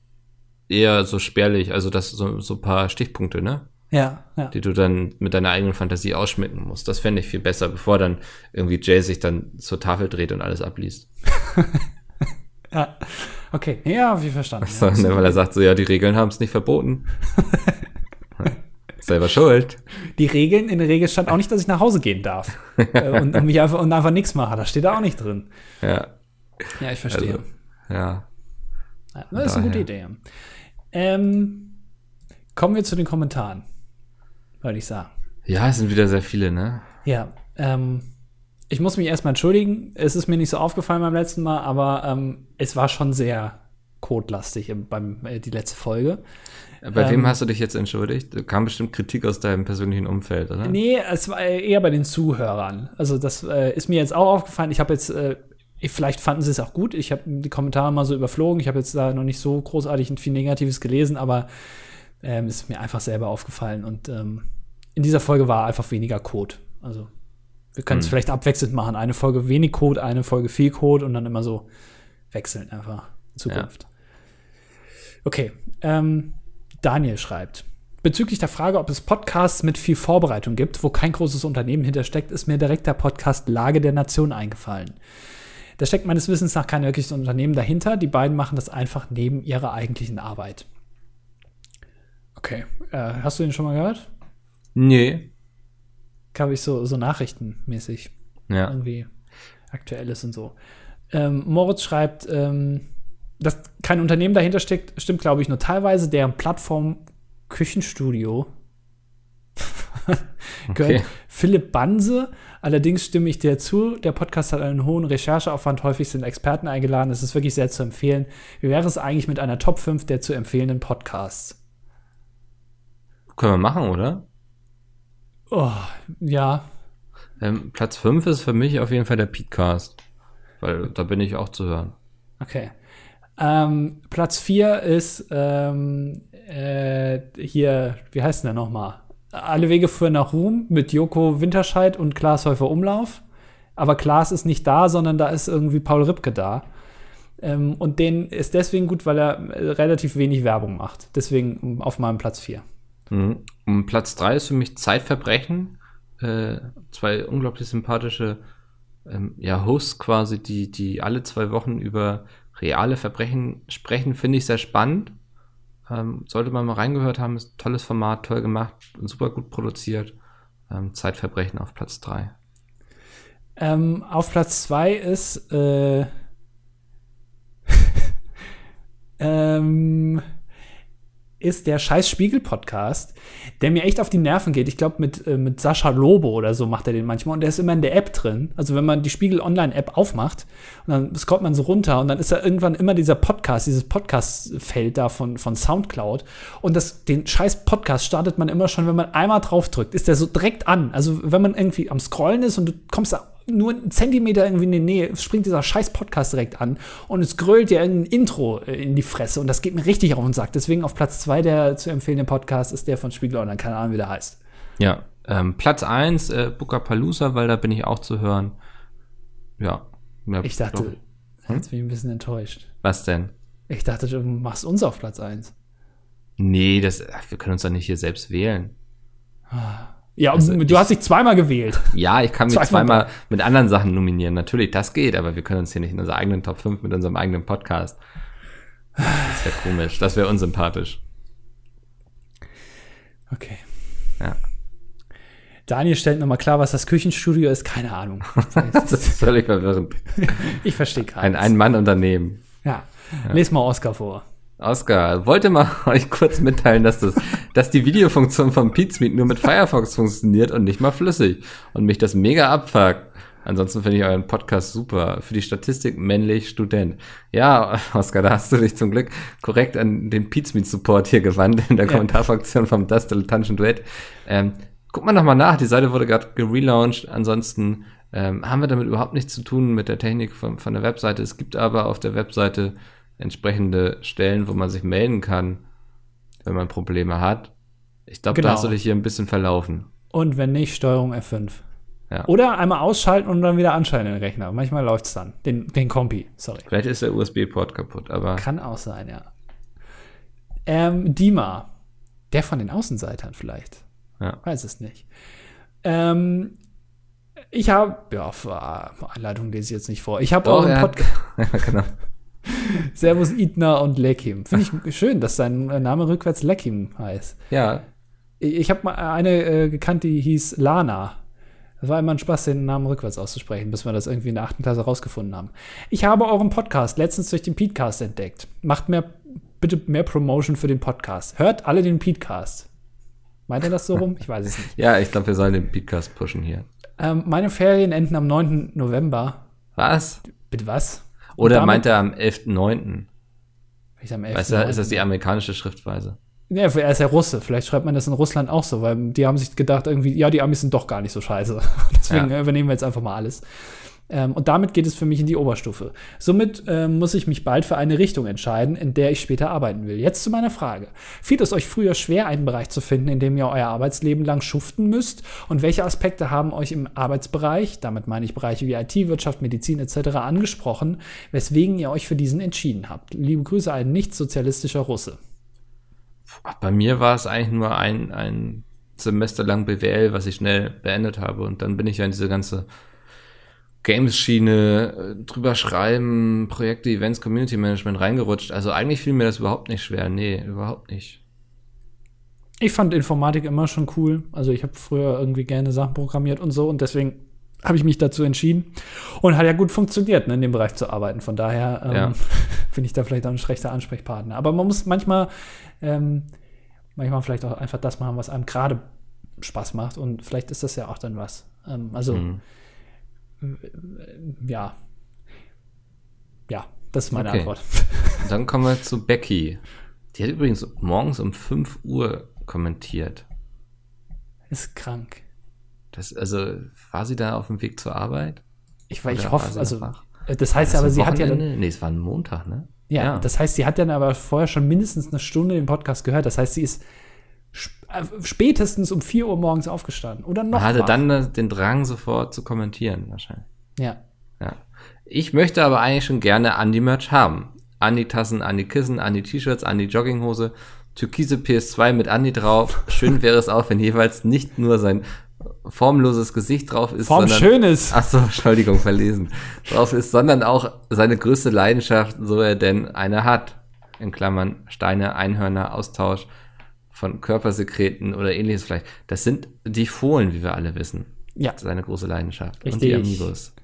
Speaker 1: eher so spärlich, also das so, so ein paar Stichpunkte, ne?
Speaker 2: Ja, ja.
Speaker 1: Die du dann mit deiner eigenen Fantasie ausschmücken musst. Das fände ich viel besser, bevor dann irgendwie Jay sich dann zur Tafel dreht und alles abliest.
Speaker 2: ja. Okay, ja, wie verstanden.
Speaker 1: So,
Speaker 2: ja.
Speaker 1: ne, weil er sagt so, ja, die Regeln haben es nicht verboten. Selber schuld.
Speaker 2: Die Regeln, in der Regel stand auch nicht, dass ich nach Hause gehen darf. äh, und, und mich einfach, und einfach nichts mache. Das steht da auch nicht drin.
Speaker 1: Ja,
Speaker 2: Ja, ich verstehe.
Speaker 1: also, ja.
Speaker 2: ja, das ist eine gute. Idee. Ähm, kommen wir zu den Kommentaren, würde ich sagen.
Speaker 1: Ja, es sind wieder sehr viele, ne?
Speaker 2: Ja, ähm, ich muss mich erstmal entschuldigen. Es ist mir nicht so aufgefallen beim letzten Mal, aber ähm, es war schon sehr codelastig im- beim äh, die letzte Folge.
Speaker 1: Bei
Speaker 2: Ähm,
Speaker 1: wem hast du dich jetzt entschuldigt? Da kam bestimmt Kritik aus deinem persönlichen Umfeld, oder?
Speaker 2: Nee, es war eher bei den Zuhörern. Also das äh, ist mir jetzt auch aufgefallen. Ich habe jetzt, äh, ich- vielleicht fanden sie es auch gut. Ich habe die Kommentare mal so überflogen. Ich habe jetzt da noch nicht so großartig viel Negatives gelesen, aber ähm, es ist mir einfach selber aufgefallen. Und ähm, in dieser Folge war einfach weniger Code. Also wir können es
Speaker 1: Hm.
Speaker 2: vielleicht abwechselnd machen. Eine Folge wenig Code, eine Folge viel Code und dann immer so wechseln einfach in Zukunft. Okay, ähm, Daniel schreibt. Bezüglich der Frage, ob es Podcasts mit viel Vorbereitung gibt, wo kein großes Unternehmen hintersteckt, ist mir direkt der Podcast Lage der Nation eingefallen. Da steckt meines Wissens nach kein wirkliches Unternehmen dahinter. Die beiden machen das einfach neben ihrer eigentlichen Arbeit. Okay. Äh, hast du den schon mal gehört?
Speaker 1: Nee.
Speaker 2: Habe ich so, so nachrichtenmäßig
Speaker 1: Ja.
Speaker 2: irgendwie aktuelles und so. Ähm, Moritz schreibt, ähm, dass kein Unternehmen dahinter steckt, stimmt, glaube ich, nur teilweise. Deren Plattform Küchenstudio gehört
Speaker 1: Okay.
Speaker 2: Philipp Banse. Allerdings stimme ich dir zu. Der Podcast hat einen hohen Rechercheaufwand. Häufig sind Experten eingeladen. Es ist wirklich sehr zu empfehlen. Wie wäre es eigentlich mit einer Top 5 der zu empfehlenden Podcasts?
Speaker 1: Können wir machen, oder?
Speaker 2: Oh, ja.
Speaker 1: Ähm, Platz 5 ist für mich auf jeden Fall der Petecast. Weil da bin ich auch zu hören.
Speaker 2: Okay. Ähm, Platz 4 ist ähm, äh, hier, wie heißt denn der nochmal? Alle Wege führen nach Ruhm mit Joko Winterscheid und Klaas Häufer Umlauf. Aber Klaas ist nicht da, sondern da ist irgendwie Paul Ripke da. Ähm, und den ist deswegen gut, weil er äh, relativ wenig Werbung macht. Deswegen um, auf meinem Platz 4.
Speaker 1: Mhm. Und Platz 3 ist für mich Zeitverbrechen. Äh, zwei unglaublich sympathische ähm, ja, Hosts quasi, die, die alle zwei Wochen über reale Verbrechen sprechen, finde ich sehr spannend. Ähm, sollte man mal reingehört haben, ist ein tolles Format, toll gemacht und super gut produziert. Ähm, Zeitverbrechen auf Platz 3.
Speaker 2: Ähm, auf Platz 2 ist äh, ähm, ist der scheiß Spiegel-Podcast, der mir echt auf die Nerven geht. Ich glaube, mit, äh, mit Sascha Lobo oder so macht er den manchmal. Und der ist immer in der App drin. Also wenn man die Spiegel Online-App aufmacht und dann scrollt man so runter und dann ist da irgendwann immer dieser Podcast, dieses Podcast-Feld da von, von Soundcloud. Und das, den scheiß Podcast startet man immer schon, wenn man einmal draufdrückt, ist der so direkt an. Also wenn man irgendwie am Scrollen ist und du kommst da nur einen Zentimeter irgendwie in die Nähe, springt dieser scheiß Podcast direkt an und es grölt dir ein Intro äh, in die Fresse und das geht mir richtig auf den Sack. Deswegen auf Platz zwei der zu empfehlende Podcast ist der von Spiegel Online, keine Ahnung, wie der heißt.
Speaker 1: Ja, ähm, Platz 1, äh, Palooza, weil da bin ich auch zu hören. Ja. ja
Speaker 2: Ich dachte,
Speaker 1: Hm?
Speaker 2: jetzt bin ich ein bisschen enttäuscht.
Speaker 1: Was denn?
Speaker 2: Ich dachte, du machst uns auf Platz eins.
Speaker 1: Nee, das, ach, wir können uns doch nicht hier selbst wählen.
Speaker 2: Ja,
Speaker 1: Also
Speaker 2: du
Speaker 1: ich-
Speaker 2: hast dich zweimal gewählt.
Speaker 1: Ja, ich kann mich
Speaker 2: Zweimal
Speaker 1: zweimal mit anderen Sachen nominieren. Natürlich, das geht, aber wir können uns hier nicht in unserer eigenen Top 5 mit unserem eigenen Podcast. Das wäre komisch. Das wäre unsympathisch.
Speaker 2: Okay.
Speaker 1: Ja.
Speaker 2: Daniel stellt nochmal klar, was das Küchenstudio ist. Keine Ahnung.
Speaker 1: Das ist völlig verwirrend.
Speaker 2: Ich verstehe gerade.
Speaker 1: Ein Ein-Mann-Unternehmen.
Speaker 2: ja. Les mal Oscar vor.
Speaker 1: Oscar, wollte mal euch kurz mitteilen, dass, das, dass die Videofunktion von Pizmeet nur mit Firefox funktioniert und nicht mal flüssig. Und mich das mega abfuckt. Ansonsten finde ich euren Podcast super. Für die Statistik männlich Student. Ja, Oscar, da hast du dich zum Glück korrekt an den Pizmeet Support hier gewandt in der
Speaker 2: Ja.
Speaker 1: Kommentarfunktion vom Das Dilettantischen Duett. Ähm, guck mal nochmal nach. Die Seite wurde gerade gelauncht. Ansonsten ähm, haben wir damit überhaupt nichts zu tun mit der Technik von, von der Webseite. Es gibt aber auf der Webseite entsprechende Stellen, wo man sich melden kann, wenn man Probleme hat. Ich glaube,
Speaker 2: Genau.
Speaker 1: da hast du dich hier ein bisschen verlaufen.
Speaker 2: Und wenn nicht, Steuerung F5.
Speaker 1: Ja.
Speaker 2: Oder einmal ausschalten und dann wieder anschalten den Rechner. Manchmal läuft es dann. Den, den Kompi, sorry.
Speaker 1: Vielleicht ist der USB-Port kaputt, aber
Speaker 2: Kann auch sein, ja. Ähm, Dima. Der von den Außenseitern vielleicht.
Speaker 1: Ja.
Speaker 2: Weiß es nicht. Ähm, ich habe, ja, für Einleitung lese ich jetzt nicht vor. Ich habe euren Podcast.
Speaker 1: ja, genau.
Speaker 2: Servus Idna und Lekim. Finde ich schön, dass sein Name rückwärts Lekim heißt.
Speaker 1: Ja,
Speaker 2: Ich habe mal eine äh, gekannt, die hieß Lana. Das war immer ein Spaß, den Namen rückwärts auszusprechen, bis wir das irgendwie in der achten Klasse rausgefunden haben. Ich habe euren Podcast letztens durch den Petecast entdeckt. Macht mehr, bitte mehr Promotion für den Podcast. Hört alle den Petecast. Meint er das so rum? Ich weiß es nicht.
Speaker 1: ja, ich glaube, wir sollen den Podcast pushen hier.
Speaker 2: Ähm, meine Ferien enden am 9. November.
Speaker 1: Was?
Speaker 2: Bitte was?
Speaker 1: Oder
Speaker 2: damit-
Speaker 1: meint er am 11.9.?
Speaker 2: Ich am 11.
Speaker 1: Weißt du, ist das die amerikanische Schriftweise?
Speaker 2: Ja, er ist ja Russe. Vielleicht schreibt man das in Russland auch so, weil die haben sich gedacht, irgendwie, ja, die Amis sind doch gar nicht so scheiße. Deswegen
Speaker 1: Ja.
Speaker 2: übernehmen wir jetzt einfach mal alles. Ähm, und damit geht es für mich in die Oberstufe. Somit ähm, muss ich mich bald für eine Richtung entscheiden, in der ich später arbeiten will. Jetzt zu meiner Frage. Fiel es euch früher schwer, einen Bereich zu finden, in dem ihr euer Arbeitsleben lang schuften müsst? Und welche Aspekte haben euch im Arbeitsbereich, damit meine ich Bereiche wie IT, Wirtschaft, Medizin etc., angesprochen, weswegen ihr euch für diesen entschieden habt? Liebe Grüße, ein nicht sozialistischer Russe.
Speaker 1: Bei mir war es eigentlich nur ein, ein Semester lang BWL, was ich schnell beendet habe. Und dann bin ich ja in diese ganze Games-Schiene, äh, drüber schreiben, Projekte, Events, Community Management reingerutscht. Also eigentlich fiel mir das überhaupt nicht schwer. Nee, überhaupt nicht.
Speaker 2: Ich fand Informatik immer schon cool. Also ich habe früher irgendwie gerne Sachen programmiert und so und deswegen habe ich mich dazu entschieden und hat ja gut funktioniert, ne, in dem Bereich zu arbeiten. Von daher ähm,
Speaker 1: Ja.
Speaker 2: bin ich da vielleicht auch ein schlechter Ansprechpartner. Aber man muss manchmal, ähm, manchmal vielleicht auch einfach das machen, was einem gerade Spaß macht. Und vielleicht ist das ja auch dann was. Ähm, also,
Speaker 1: Mhm.
Speaker 2: Ja. Ja, das ist meine
Speaker 1: Okay.
Speaker 2: Antwort.
Speaker 1: Dann kommen wir zu Becky. Die hat übrigens morgens um 5 Uhr kommentiert.
Speaker 2: Ist krank.
Speaker 1: Das, also, war sie da auf dem Weg zur Arbeit?
Speaker 2: Ich, ich hoffe, also, äh, das heißt
Speaker 1: War
Speaker 2: aber,
Speaker 1: das
Speaker 2: sie
Speaker 1: am
Speaker 2: hat ja dann,
Speaker 1: Wochenende? Nee, es war ein Montag, ne?
Speaker 2: ja, das heißt, sie hat dann aber vorher schon mindestens eine Stunde den Podcast gehört. Das heißt, sie ist äh, spätestens um 4 Uhr morgens aufgestanden. Oder noch
Speaker 1: Man hatte
Speaker 2: wach.
Speaker 1: dann äh, den Drang, sofort zu kommentieren, wahrscheinlich.
Speaker 2: Ja.
Speaker 1: Ja. Ich möchte aber eigentlich schon gerne Andi-Merch haben. Andi-Tassen, Andi-Kissen, Andi-T-Shirts, Andi-Jogginghose, türkise PS2 mit Andi drauf. Schön wäre es auch, wenn jeweils nicht nur sein formloses Gesicht drauf ist,
Speaker 2: Form
Speaker 1: sondern
Speaker 2: schönes.
Speaker 1: Ach so, Entschuldigung, verlesen. Drauf ist, sondern auch seine größte Leidenschaft, so er denn eine hat. In Klammern Steine, Einhörner, Austausch von Körpersekreten oder ähnliches vielleicht. Das sind die Fohlen, wie wir alle wissen.
Speaker 2: Ja.
Speaker 1: Seine große Leidenschaft. Und
Speaker 2: Richtig.
Speaker 1: die Amigos.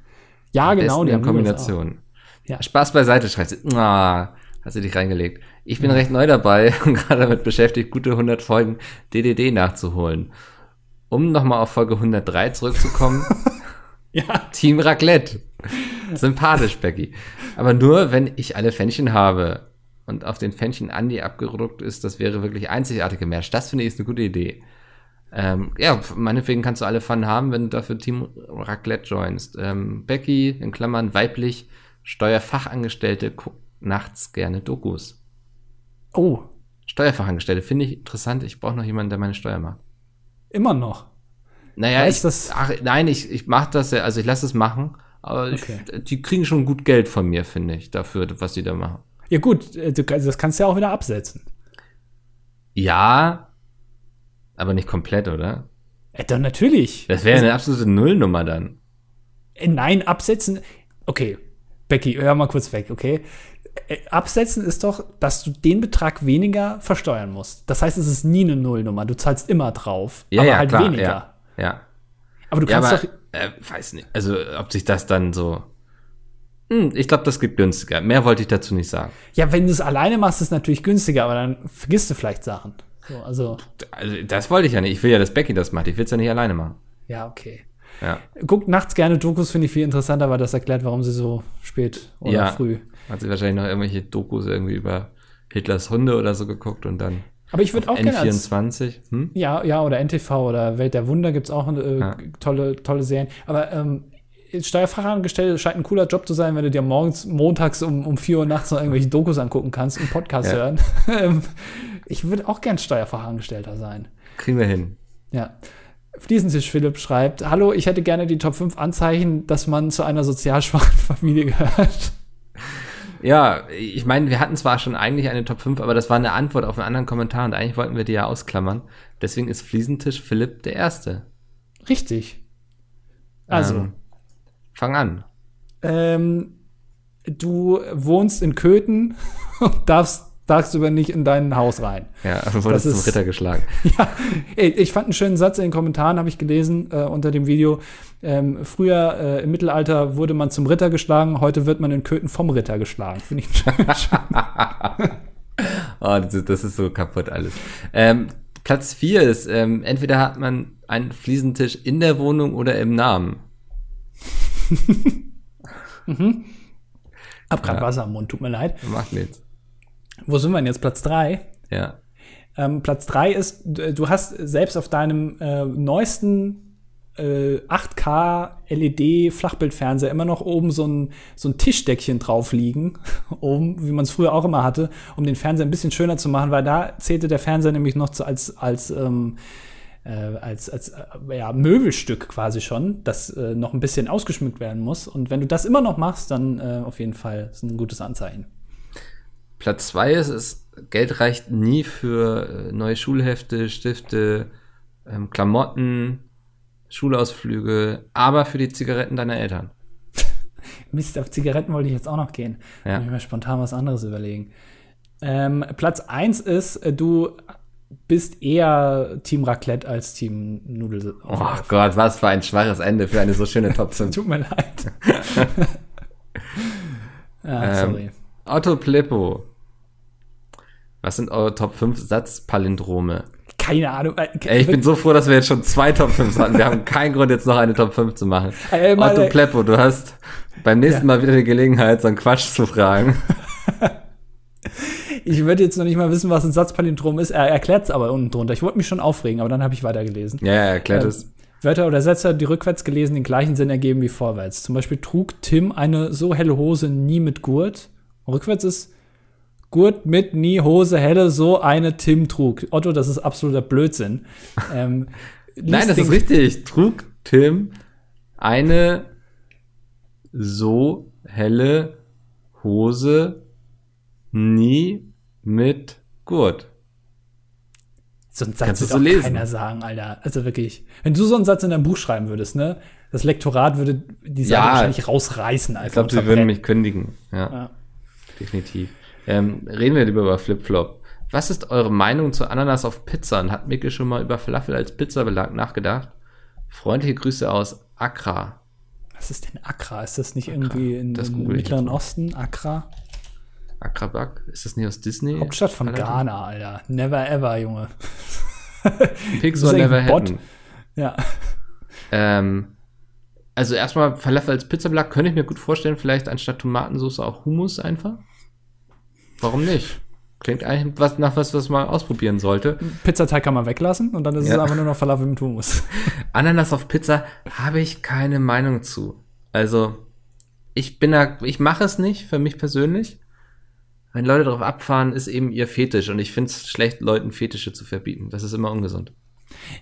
Speaker 2: Ja,
Speaker 1: Am
Speaker 2: genau. die Amigos
Speaker 1: Kombination.
Speaker 2: Ja.
Speaker 1: Spaß beiseite, schreibt sie. Ah, hast du dich reingelegt. Ich bin recht neu dabei und gerade damit beschäftigt, gute 100 Folgen DDD nachzuholen. Um nochmal auf Folge 103 zurückzukommen.
Speaker 2: auch. Ja.
Speaker 1: Team Raclette. Sympathisch, Becky. Aber nur, wenn ich alle Fännchen habe und auf den Fännchen Andi abgedruckt ist, das wäre wirklich einzigartige Match. Das finde ich ist eine gute Idee. Ähm, ja, meinetwegen kannst du alle Fun haben, wenn du dafür Team Raclette joinst. Ähm, Becky, in Klammern weiblich, Steuerfachangestellte, guckt nachts gerne Dokus.
Speaker 2: Oh,
Speaker 1: Steuerfachangestellte, finde ich interessant. Ich brauche noch jemanden, der meine Steuer macht.
Speaker 2: immer noch.
Speaker 1: Naja, ich,
Speaker 2: das-
Speaker 1: ach, nein, ich, ich mache das ja, also ich lasse es machen, aber
Speaker 2: Okay.
Speaker 1: ich, die kriegen schon gut Geld von mir, finde ich, dafür, was die da machen.
Speaker 2: Ja, gut, äh, du, das kannst du ja auch wieder absetzen.
Speaker 1: Ja, aber nicht komplett, oder?
Speaker 2: Äh, dann natürlich.
Speaker 1: Das wäre eine absolute Nullnummer dann.
Speaker 2: Äh, Nein, absetzen. Okay, Becky, hör mal kurz weg, okay? Äh, Absetzen ist doch, dass du den Betrag weniger versteuern musst. Das heißt, es ist nie eine Nullnummer. Du zahlst immer drauf,
Speaker 1: Ja,
Speaker 2: aber
Speaker 1: ja,
Speaker 2: halt
Speaker 1: klar,
Speaker 2: weniger.
Speaker 1: ja. Ja,
Speaker 2: Aber du
Speaker 1: ja
Speaker 2: kannst
Speaker 1: aber,
Speaker 2: doch.
Speaker 1: äh, weiß nicht, also ob sich das dann so, ich glaube, das gibt günstiger. Mehr wollte ich dazu nicht sagen.
Speaker 2: Ja, wenn du es alleine machst, ist es natürlich günstiger, aber dann vergisst du vielleicht Sachen. So, also,
Speaker 1: Also, das wollte ich ja nicht. Ich will ja, dass Becky das macht. Ich will es ja nicht alleine machen.
Speaker 2: ja, okay.
Speaker 1: Ja,
Speaker 2: Guckt nachts gerne Dokus, finde ich viel interessanter, weil das erklärt, warum sie so spät oder
Speaker 1: Ja.
Speaker 2: früh.
Speaker 1: hat sie wahrscheinlich noch irgendwelche Dokus irgendwie über Hitlers Hunde oder so geguckt und dann
Speaker 2: Aber ich würde auch gerne als,
Speaker 1: N24. Hm?
Speaker 2: Ja, ja, oder NTV oder Welt der Wunder gibt's auch äh,
Speaker 1: Ja.
Speaker 2: tolle, tolle Serien. Aber ähm, Steuerfachangestellte scheint ein cooler Job zu sein, wenn du dir morgens, montags um, um 4 Uhr nachts noch irgendwelche Dokus angucken kannst und Podcasts
Speaker 1: Ja.
Speaker 2: hören. Ich würde auch gern Steuerfachangestellter sein.
Speaker 1: Kriegen wir hin.
Speaker 2: Ja. Fliesentisch Philipp schreibt: Hallo, ich hätte gerne die Top 5 Anzeichen, dass man zu einer sozial schwachen Familie gehört.
Speaker 1: Ja, ich meine, wir hatten zwar schon eigentlich eine Top 5, aber das war eine Antwort auf einen anderen Kommentar und eigentlich wollten wir die ja ausklammern. Deswegen ist Fliesentisch Philipp der Erste.
Speaker 2: Richtig. Also,
Speaker 1: Ähm, fang an.
Speaker 2: ähm, du wohnst in Köthen und darfst tagsüber nicht in dein Haus rein.
Speaker 1: Ja, wurdest
Speaker 2: Das
Speaker 1: zum
Speaker 2: ist-
Speaker 1: Ritter geschlagen.
Speaker 2: Ja, ich fand einen schönen Satz in den Kommentaren, habe ich gelesen äh, unter dem Video. Ähm, früher äh, im Mittelalter wurde man zum Ritter geschlagen, heute wird man in Köthen vom Ritter geschlagen. Finde ich schön.
Speaker 1: Oh, das ist, das ist so kaputt alles. Ähm, Platz 4 ist, ähm, entweder hat man einen Fliesentisch in der Wohnung oder im Namen.
Speaker 2: Hab grad Wasser im Mund, tut mir leid.
Speaker 1: Macht nichts.
Speaker 2: Wo sind wir denn jetzt? Platz drei.
Speaker 1: Ja.
Speaker 2: Ähm, Platz drei ist, d- du hast selbst auf deinem äh, neuesten äh, 8K LED Flachbildfernseher immer noch oben so ein, so ein Tischdeckchen drauf liegen, oben, wie man es früher auch immer hatte, um den Fernseher ein bisschen schöner zu machen, weil da zählte der Fernseher nämlich noch zu, als, als, ähm, äh, als, als äh, ja, Möbelstück quasi schon, das äh, noch ein bisschen ausgeschmückt werden muss. Und wenn du das immer noch machst, dann äh, auf jeden Fall ist ein gutes Anzeichen.
Speaker 1: Platz 2 ist, es Geld reicht nie für äh, neue Schulhefte, Stifte, ähm, Klamotten, Schulausflüge, aber für die Zigaretten deiner Eltern.
Speaker 2: Mist, auf Zigaretten wollte ich jetzt auch noch gehen.
Speaker 1: Ja.
Speaker 2: Muss ich mir spontan was anderes überlegen. Ähm, Platz 1 ist, äh, du bist eher Team Raclette als Team Nudel.
Speaker 1: Oh Gott, was für ein schwaches Ende für eine so schöne Top 5.
Speaker 2: Tut mir leid. ah,
Speaker 1: Ähm,
Speaker 2: sorry.
Speaker 1: Otto Pleppo. Was sind eure Top 5 Satzpalindrome?
Speaker 2: keine Ahnung. Äh,
Speaker 1: Ey, ich bin so froh, dass wir jetzt schon zwei Top 5 hatten. Wir haben keinen Grund, jetzt noch eine Top 5 zu machen.
Speaker 2: Ey, mal,
Speaker 1: Otto. Pleppo, du hast beim nächsten
Speaker 2: Ja.
Speaker 1: Mal wieder die Gelegenheit, so einen Quatsch zu fragen.
Speaker 2: Ich würde jetzt noch nicht mal wissen, was ein Satzpalindrom ist. Er erklärt es aber unten drunter. Ich wollte mich schon aufregen, aber dann habe ich weitergelesen.
Speaker 1: Ja, ja, erklärt
Speaker 2: Ähm,
Speaker 1: es.
Speaker 2: Wörter oder Sätze, die rückwärts gelesen den gleichen Sinn ergeben wie vorwärts. Zum Beispiel trug Tim eine so helle Hose nie mit Gurt. Rückwärts ist Gurt mit nie Hose helle so eine Tim trug. Otto, das ist absoluter Blödsinn. ähm,
Speaker 1: Nein, das ist richtig. Trug Tim eine so helle Hose nie mit Gurt.
Speaker 2: So einen Satz
Speaker 1: Kannst du
Speaker 2: wird
Speaker 1: so
Speaker 2: auch
Speaker 1: lesen?
Speaker 2: keiner sagen, Alter. Also wirklich. Wenn du so einen Satz in deinem Buch schreiben würdest, ne? Das Lektorat würde die Seite
Speaker 1: Ja.
Speaker 2: wahrscheinlich rausreißen. Einfach
Speaker 1: Ich glaube, sie würden mich kündigen. Ja,
Speaker 2: Ja.
Speaker 1: definitiv. Ähm, reden wir lieber über Flipflop. Was ist eure Meinung zu Ananas auf Pizza? Und hat Micke schon mal über Falafel als Pizzabelag nachgedacht? Freundliche Grüße aus Accra.
Speaker 2: Was ist denn Accra? Ist das nicht irgendwie in, im Mittleren. Osten? Accra?
Speaker 1: Accra Ist das nicht aus Disney?
Speaker 2: Hauptstadt von
Speaker 1: Relativ?
Speaker 2: Ghana, Alter. Never ever, Junge. Ist
Speaker 1: never happen.
Speaker 2: Ja.
Speaker 1: Ähm, also erstmal Falafel als Pizzabelag könnte ich mir gut vorstellen, vielleicht anstatt Tomatensauce auch Hummus einfach. Warum nicht? Klingt eigentlich was, nach was, was man ausprobieren sollte.
Speaker 2: Pizzateig kann man weglassen und dann ist es
Speaker 1: Ja.
Speaker 2: einfach nur noch Falafel mit Hummus.
Speaker 1: Ananas auf Pizza habe ich keine Meinung zu. Also, ich bin da, ich mache es nicht, für mich persönlich. Wenn Leute darauf abfahren, ist eben ihr Fetisch und ich finde es schlecht, Leuten Fetische zu verbieten. Das ist immer ungesund.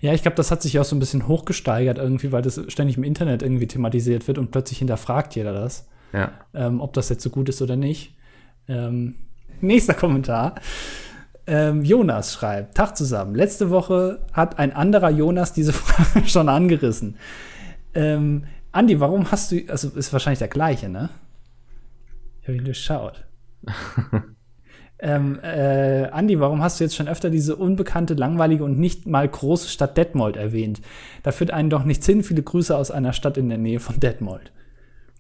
Speaker 2: Ja, ich glaube, das hat sich auch so ein bisschen hochgesteigert irgendwie, weil das ständig im Internet irgendwie thematisiert wird und plötzlich hinterfragt jeder das,
Speaker 1: Ja.
Speaker 2: ähm, ob das jetzt so gut ist oder nicht. Ähm, nächster Kommentar. Ähm, Jonas schreibt, Tag zusammen. Letzte Woche hat ein anderer Jonas diese Frage schon angerissen. Ähm, Andi, warum hast du, also ist wahrscheinlich der gleiche, ne? Ich habe ihn durchschaut. Ähm, äh, Andi, warum hast du jetzt schon öfter diese unbekannte, langweilige und nicht mal große Stadt Detmold erwähnt? Da führt einen doch nichts hin. Viele Grüße aus einer Stadt in der Nähe von Detmold.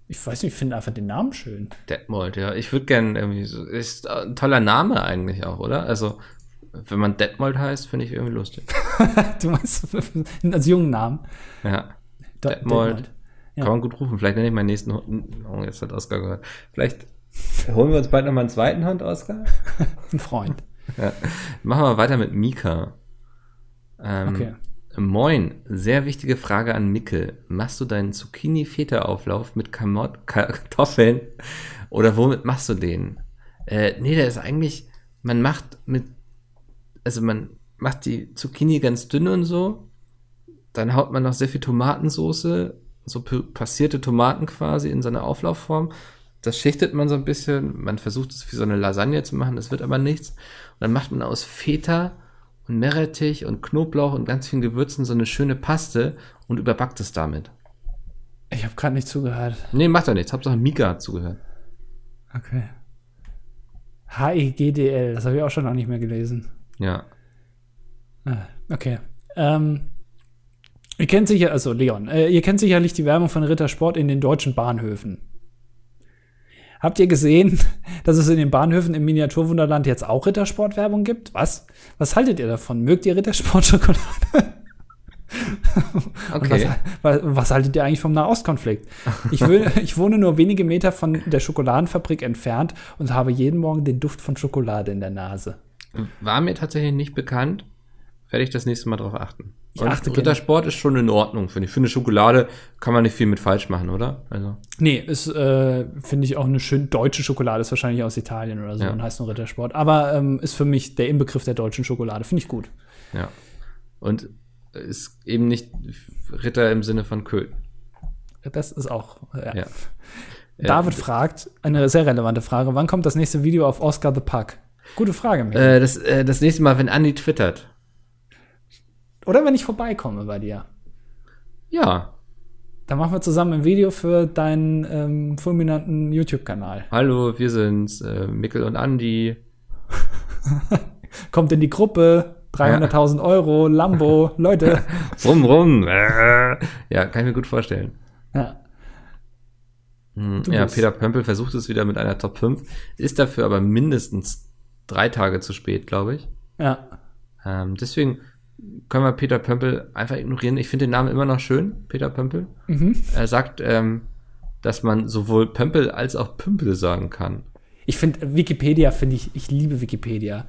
Speaker 2: Ich weiß nicht, ich finde einfach den Namen schön.
Speaker 1: Detmold, ja. Ich würde gerne irgendwie so, ist ein toller Name eigentlich auch, oder? Also, wenn man Detmold heißt, finde ich irgendwie lustig.
Speaker 2: du meinst als jungen Namen.
Speaker 1: Ja.
Speaker 2: Do-
Speaker 1: Detmold.
Speaker 2: Ja.
Speaker 1: Kann man gut rufen. Vielleicht nenne ich meinen nächsten Hund. Oh, jetzt hat Oskar gehört. Vielleicht holen wir uns bald noch mal einen zweiten Hund, Oskar.
Speaker 2: Ein Freund.
Speaker 1: Ja. Machen wir weiter mit Mika. Ähm,
Speaker 2: Okay.
Speaker 1: Moin, sehr wichtige Frage an Mickel. Machst du deinen Zucchini-Feta-Auflauf mit Kamot Kartoffeln oder womit machst du den? Äh, nee, der ist eigentlich, man macht mit, also man macht die Zucchini ganz dünn und so, dann haut man noch sehr viel Tomatensoße, so passierte Tomaten quasi in so eine Auflaufform. Das schichtet man so ein bisschen, man versucht es wie so eine Lasagne zu machen, das wird aber nichts. Und dann macht man aus Feta und Meerrettich und Knoblauch und ganz vielen Gewürzen so eine schöne Paste und überbackt es damit.
Speaker 2: Ich habe gerade nicht zugehört.
Speaker 1: Nee, macht doch nichts. Hauptsache Mika hat zugehört.
Speaker 2: Okay. H-E-G-D-L, das habe ich auch schon noch nicht mehr gelesen.
Speaker 1: Ja.
Speaker 2: Ah, Okay. Ähm, ihr kennt sicher, also Leon, äh, ihr kennt sicherlich die Werbung von Rittersport in den deutschen Bahnhöfen. Habt ihr gesehen, dass es in den Bahnhöfen im Miniaturwunderland jetzt auch Rittersport-Werbung gibt? Was? Was haltet ihr davon? Mögt ihr Rittersport-Schokolade?
Speaker 1: Okay.
Speaker 2: Was, was, haltet ihr eigentlich vom Nahostkonflikt? Ich, will, ich wohne nur wenige Meter von der Schokoladenfabrik entfernt und habe jeden Morgen den Duft von Schokolade in der Nase.
Speaker 1: War mir tatsächlich nicht bekannt. Werde ich das nächste Mal drauf achten.
Speaker 2: Ich
Speaker 1: Und
Speaker 2: achte gerne.
Speaker 1: Rittersport ist schon in Ordnung, finde ich. Für eine Schokolade kann man nicht viel mit falsch machen, oder? Also,
Speaker 2: Nee, ist, äh, finde ich, auch eine schön deutsche Schokolade, ist wahrscheinlich aus Italien oder so
Speaker 1: Ja.
Speaker 2: und heißt nur Rittersport. Aber ähm, ist für mich der Inbegriff der deutschen Schokolade. Finde ich gut.
Speaker 1: ja. Und ist eben nicht Ritter im Sinne von Köthen.
Speaker 2: Das ist auch. Ja.
Speaker 1: Ja.
Speaker 2: David fragt, eine sehr relevante Frage: Wann kommt das nächste Video auf Oscar the Puck? Gute Frage, Michael.
Speaker 1: Äh, das, äh, das nächste Mal, wenn Andi twittert.
Speaker 2: Oder wenn ich vorbeikomme bei dir.
Speaker 1: Ja.
Speaker 2: Dann machen wir zusammen ein Video für deinen ähm, fulminanten YouTube-Kanal.
Speaker 1: Hallo, wir sind's, äh, Mikkel und Andi.
Speaker 2: Kommt in die Gruppe, 300.000 Euro, Lambo, Leute.
Speaker 1: Rum, rum. Ja, kann ich mir gut vorstellen.
Speaker 2: Ja.
Speaker 1: Hm, Ja, Peter Pömpel versucht es wieder mit einer Top 5, ist dafür aber mindestens drei Tage zu spät, glaube ich.
Speaker 2: ja.
Speaker 1: Ähm, deswegen können wir Peter Pömpel einfach ignorieren. Ich finde den Namen immer noch schön, Peter Pömpel.
Speaker 2: Mhm.
Speaker 1: Er sagt, ähm, dass man sowohl Pömpel als auch Pümpel sagen kann.
Speaker 2: Ich finde Wikipedia, finde ich, ich liebe Wikipedia.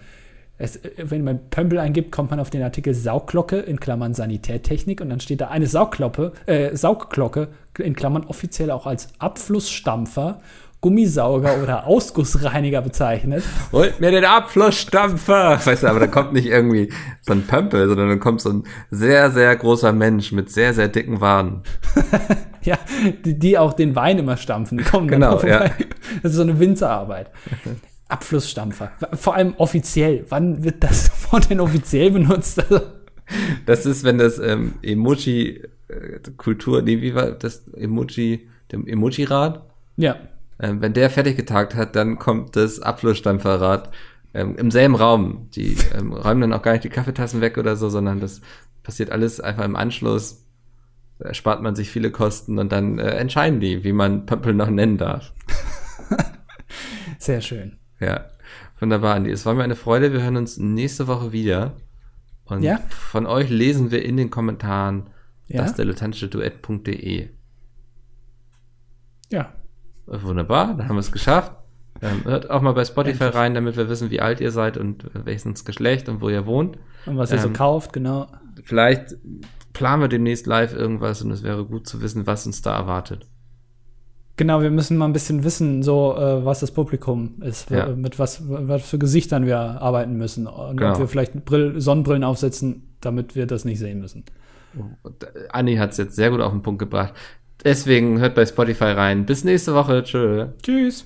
Speaker 2: Es, wenn man Pömpel eingibt, kommt man auf den Artikel Saugglocke in Klammern Sanitärtechnik und dann steht da eine Saugglocke, äh, Saugglocke in Klammern offiziell auch als Abflussstampfer, Gummisauger oder Ausgussreiniger bezeichnet.
Speaker 1: Holt mir den Abflussstampfer! Weißt du, aber da kommt nicht irgendwie so ein Pömpel, sondern dann kommt so ein sehr, sehr großer Mensch mit sehr, sehr dicken Waden.
Speaker 2: Ja, die, die auch den Wein immer stampfen. Die kommen
Speaker 1: Genau,
Speaker 2: vorbei. Das ist so eine Winzerarbeit. Abflussstampfer. Vor allem offiziell. Wann wird das von den offiziell benutzt? Also,
Speaker 1: Das ist, wenn das ähm, Emoji-Kultur, nee, wie war das Emoji, dem Emoji-Rad?
Speaker 2: ja.
Speaker 1: Ähm, wenn der fertig getagt hat, dann kommt das Abflussstampferrad ähm, im selben Raum. Die ähm, räumen dann auch gar nicht die Kaffeetassen weg oder so, sondern das passiert alles einfach im Anschluss. Da erspart man sich viele Kosten und dann äh, entscheiden die, wie man Pömpel noch nennen darf.
Speaker 2: Sehr schön.
Speaker 1: Ja, wunderbar, Andi. Es war mir eine Freude. Wir hören uns nächste Woche wieder. Und
Speaker 2: Ja.
Speaker 1: von euch lesen wir in den Kommentaren
Speaker 2: Ja.
Speaker 1: das Duett.de.
Speaker 2: Ja.
Speaker 1: Wunderbar, dann haben wir es geschafft. Ähm, hört auch mal bei Spotify
Speaker 2: Endlich.
Speaker 1: rein, damit wir wissen, wie alt ihr seid und äh, welches Geschlecht und wo ihr wohnt.
Speaker 2: Und was ihr so
Speaker 1: Ähm,
Speaker 2: kauft, genau.
Speaker 1: Vielleicht planen wir demnächst live irgendwas und es wäre gut zu wissen, was uns da erwartet.
Speaker 2: Genau, wir müssen mal ein bisschen wissen, so äh, was das Publikum ist,
Speaker 1: Ja.
Speaker 2: mit was, was für Gesichtern wir arbeiten müssen und
Speaker 1: Genau.
Speaker 2: ob wir vielleicht Brill Sonnenbrillen aufsetzen, damit wir das nicht sehen müssen.
Speaker 1: Äh, Anni hat es jetzt sehr gut auf den Punkt gebracht. Deswegen hört bei Spotify rein. Bis nächste Woche. Tschö.
Speaker 2: Tschüss.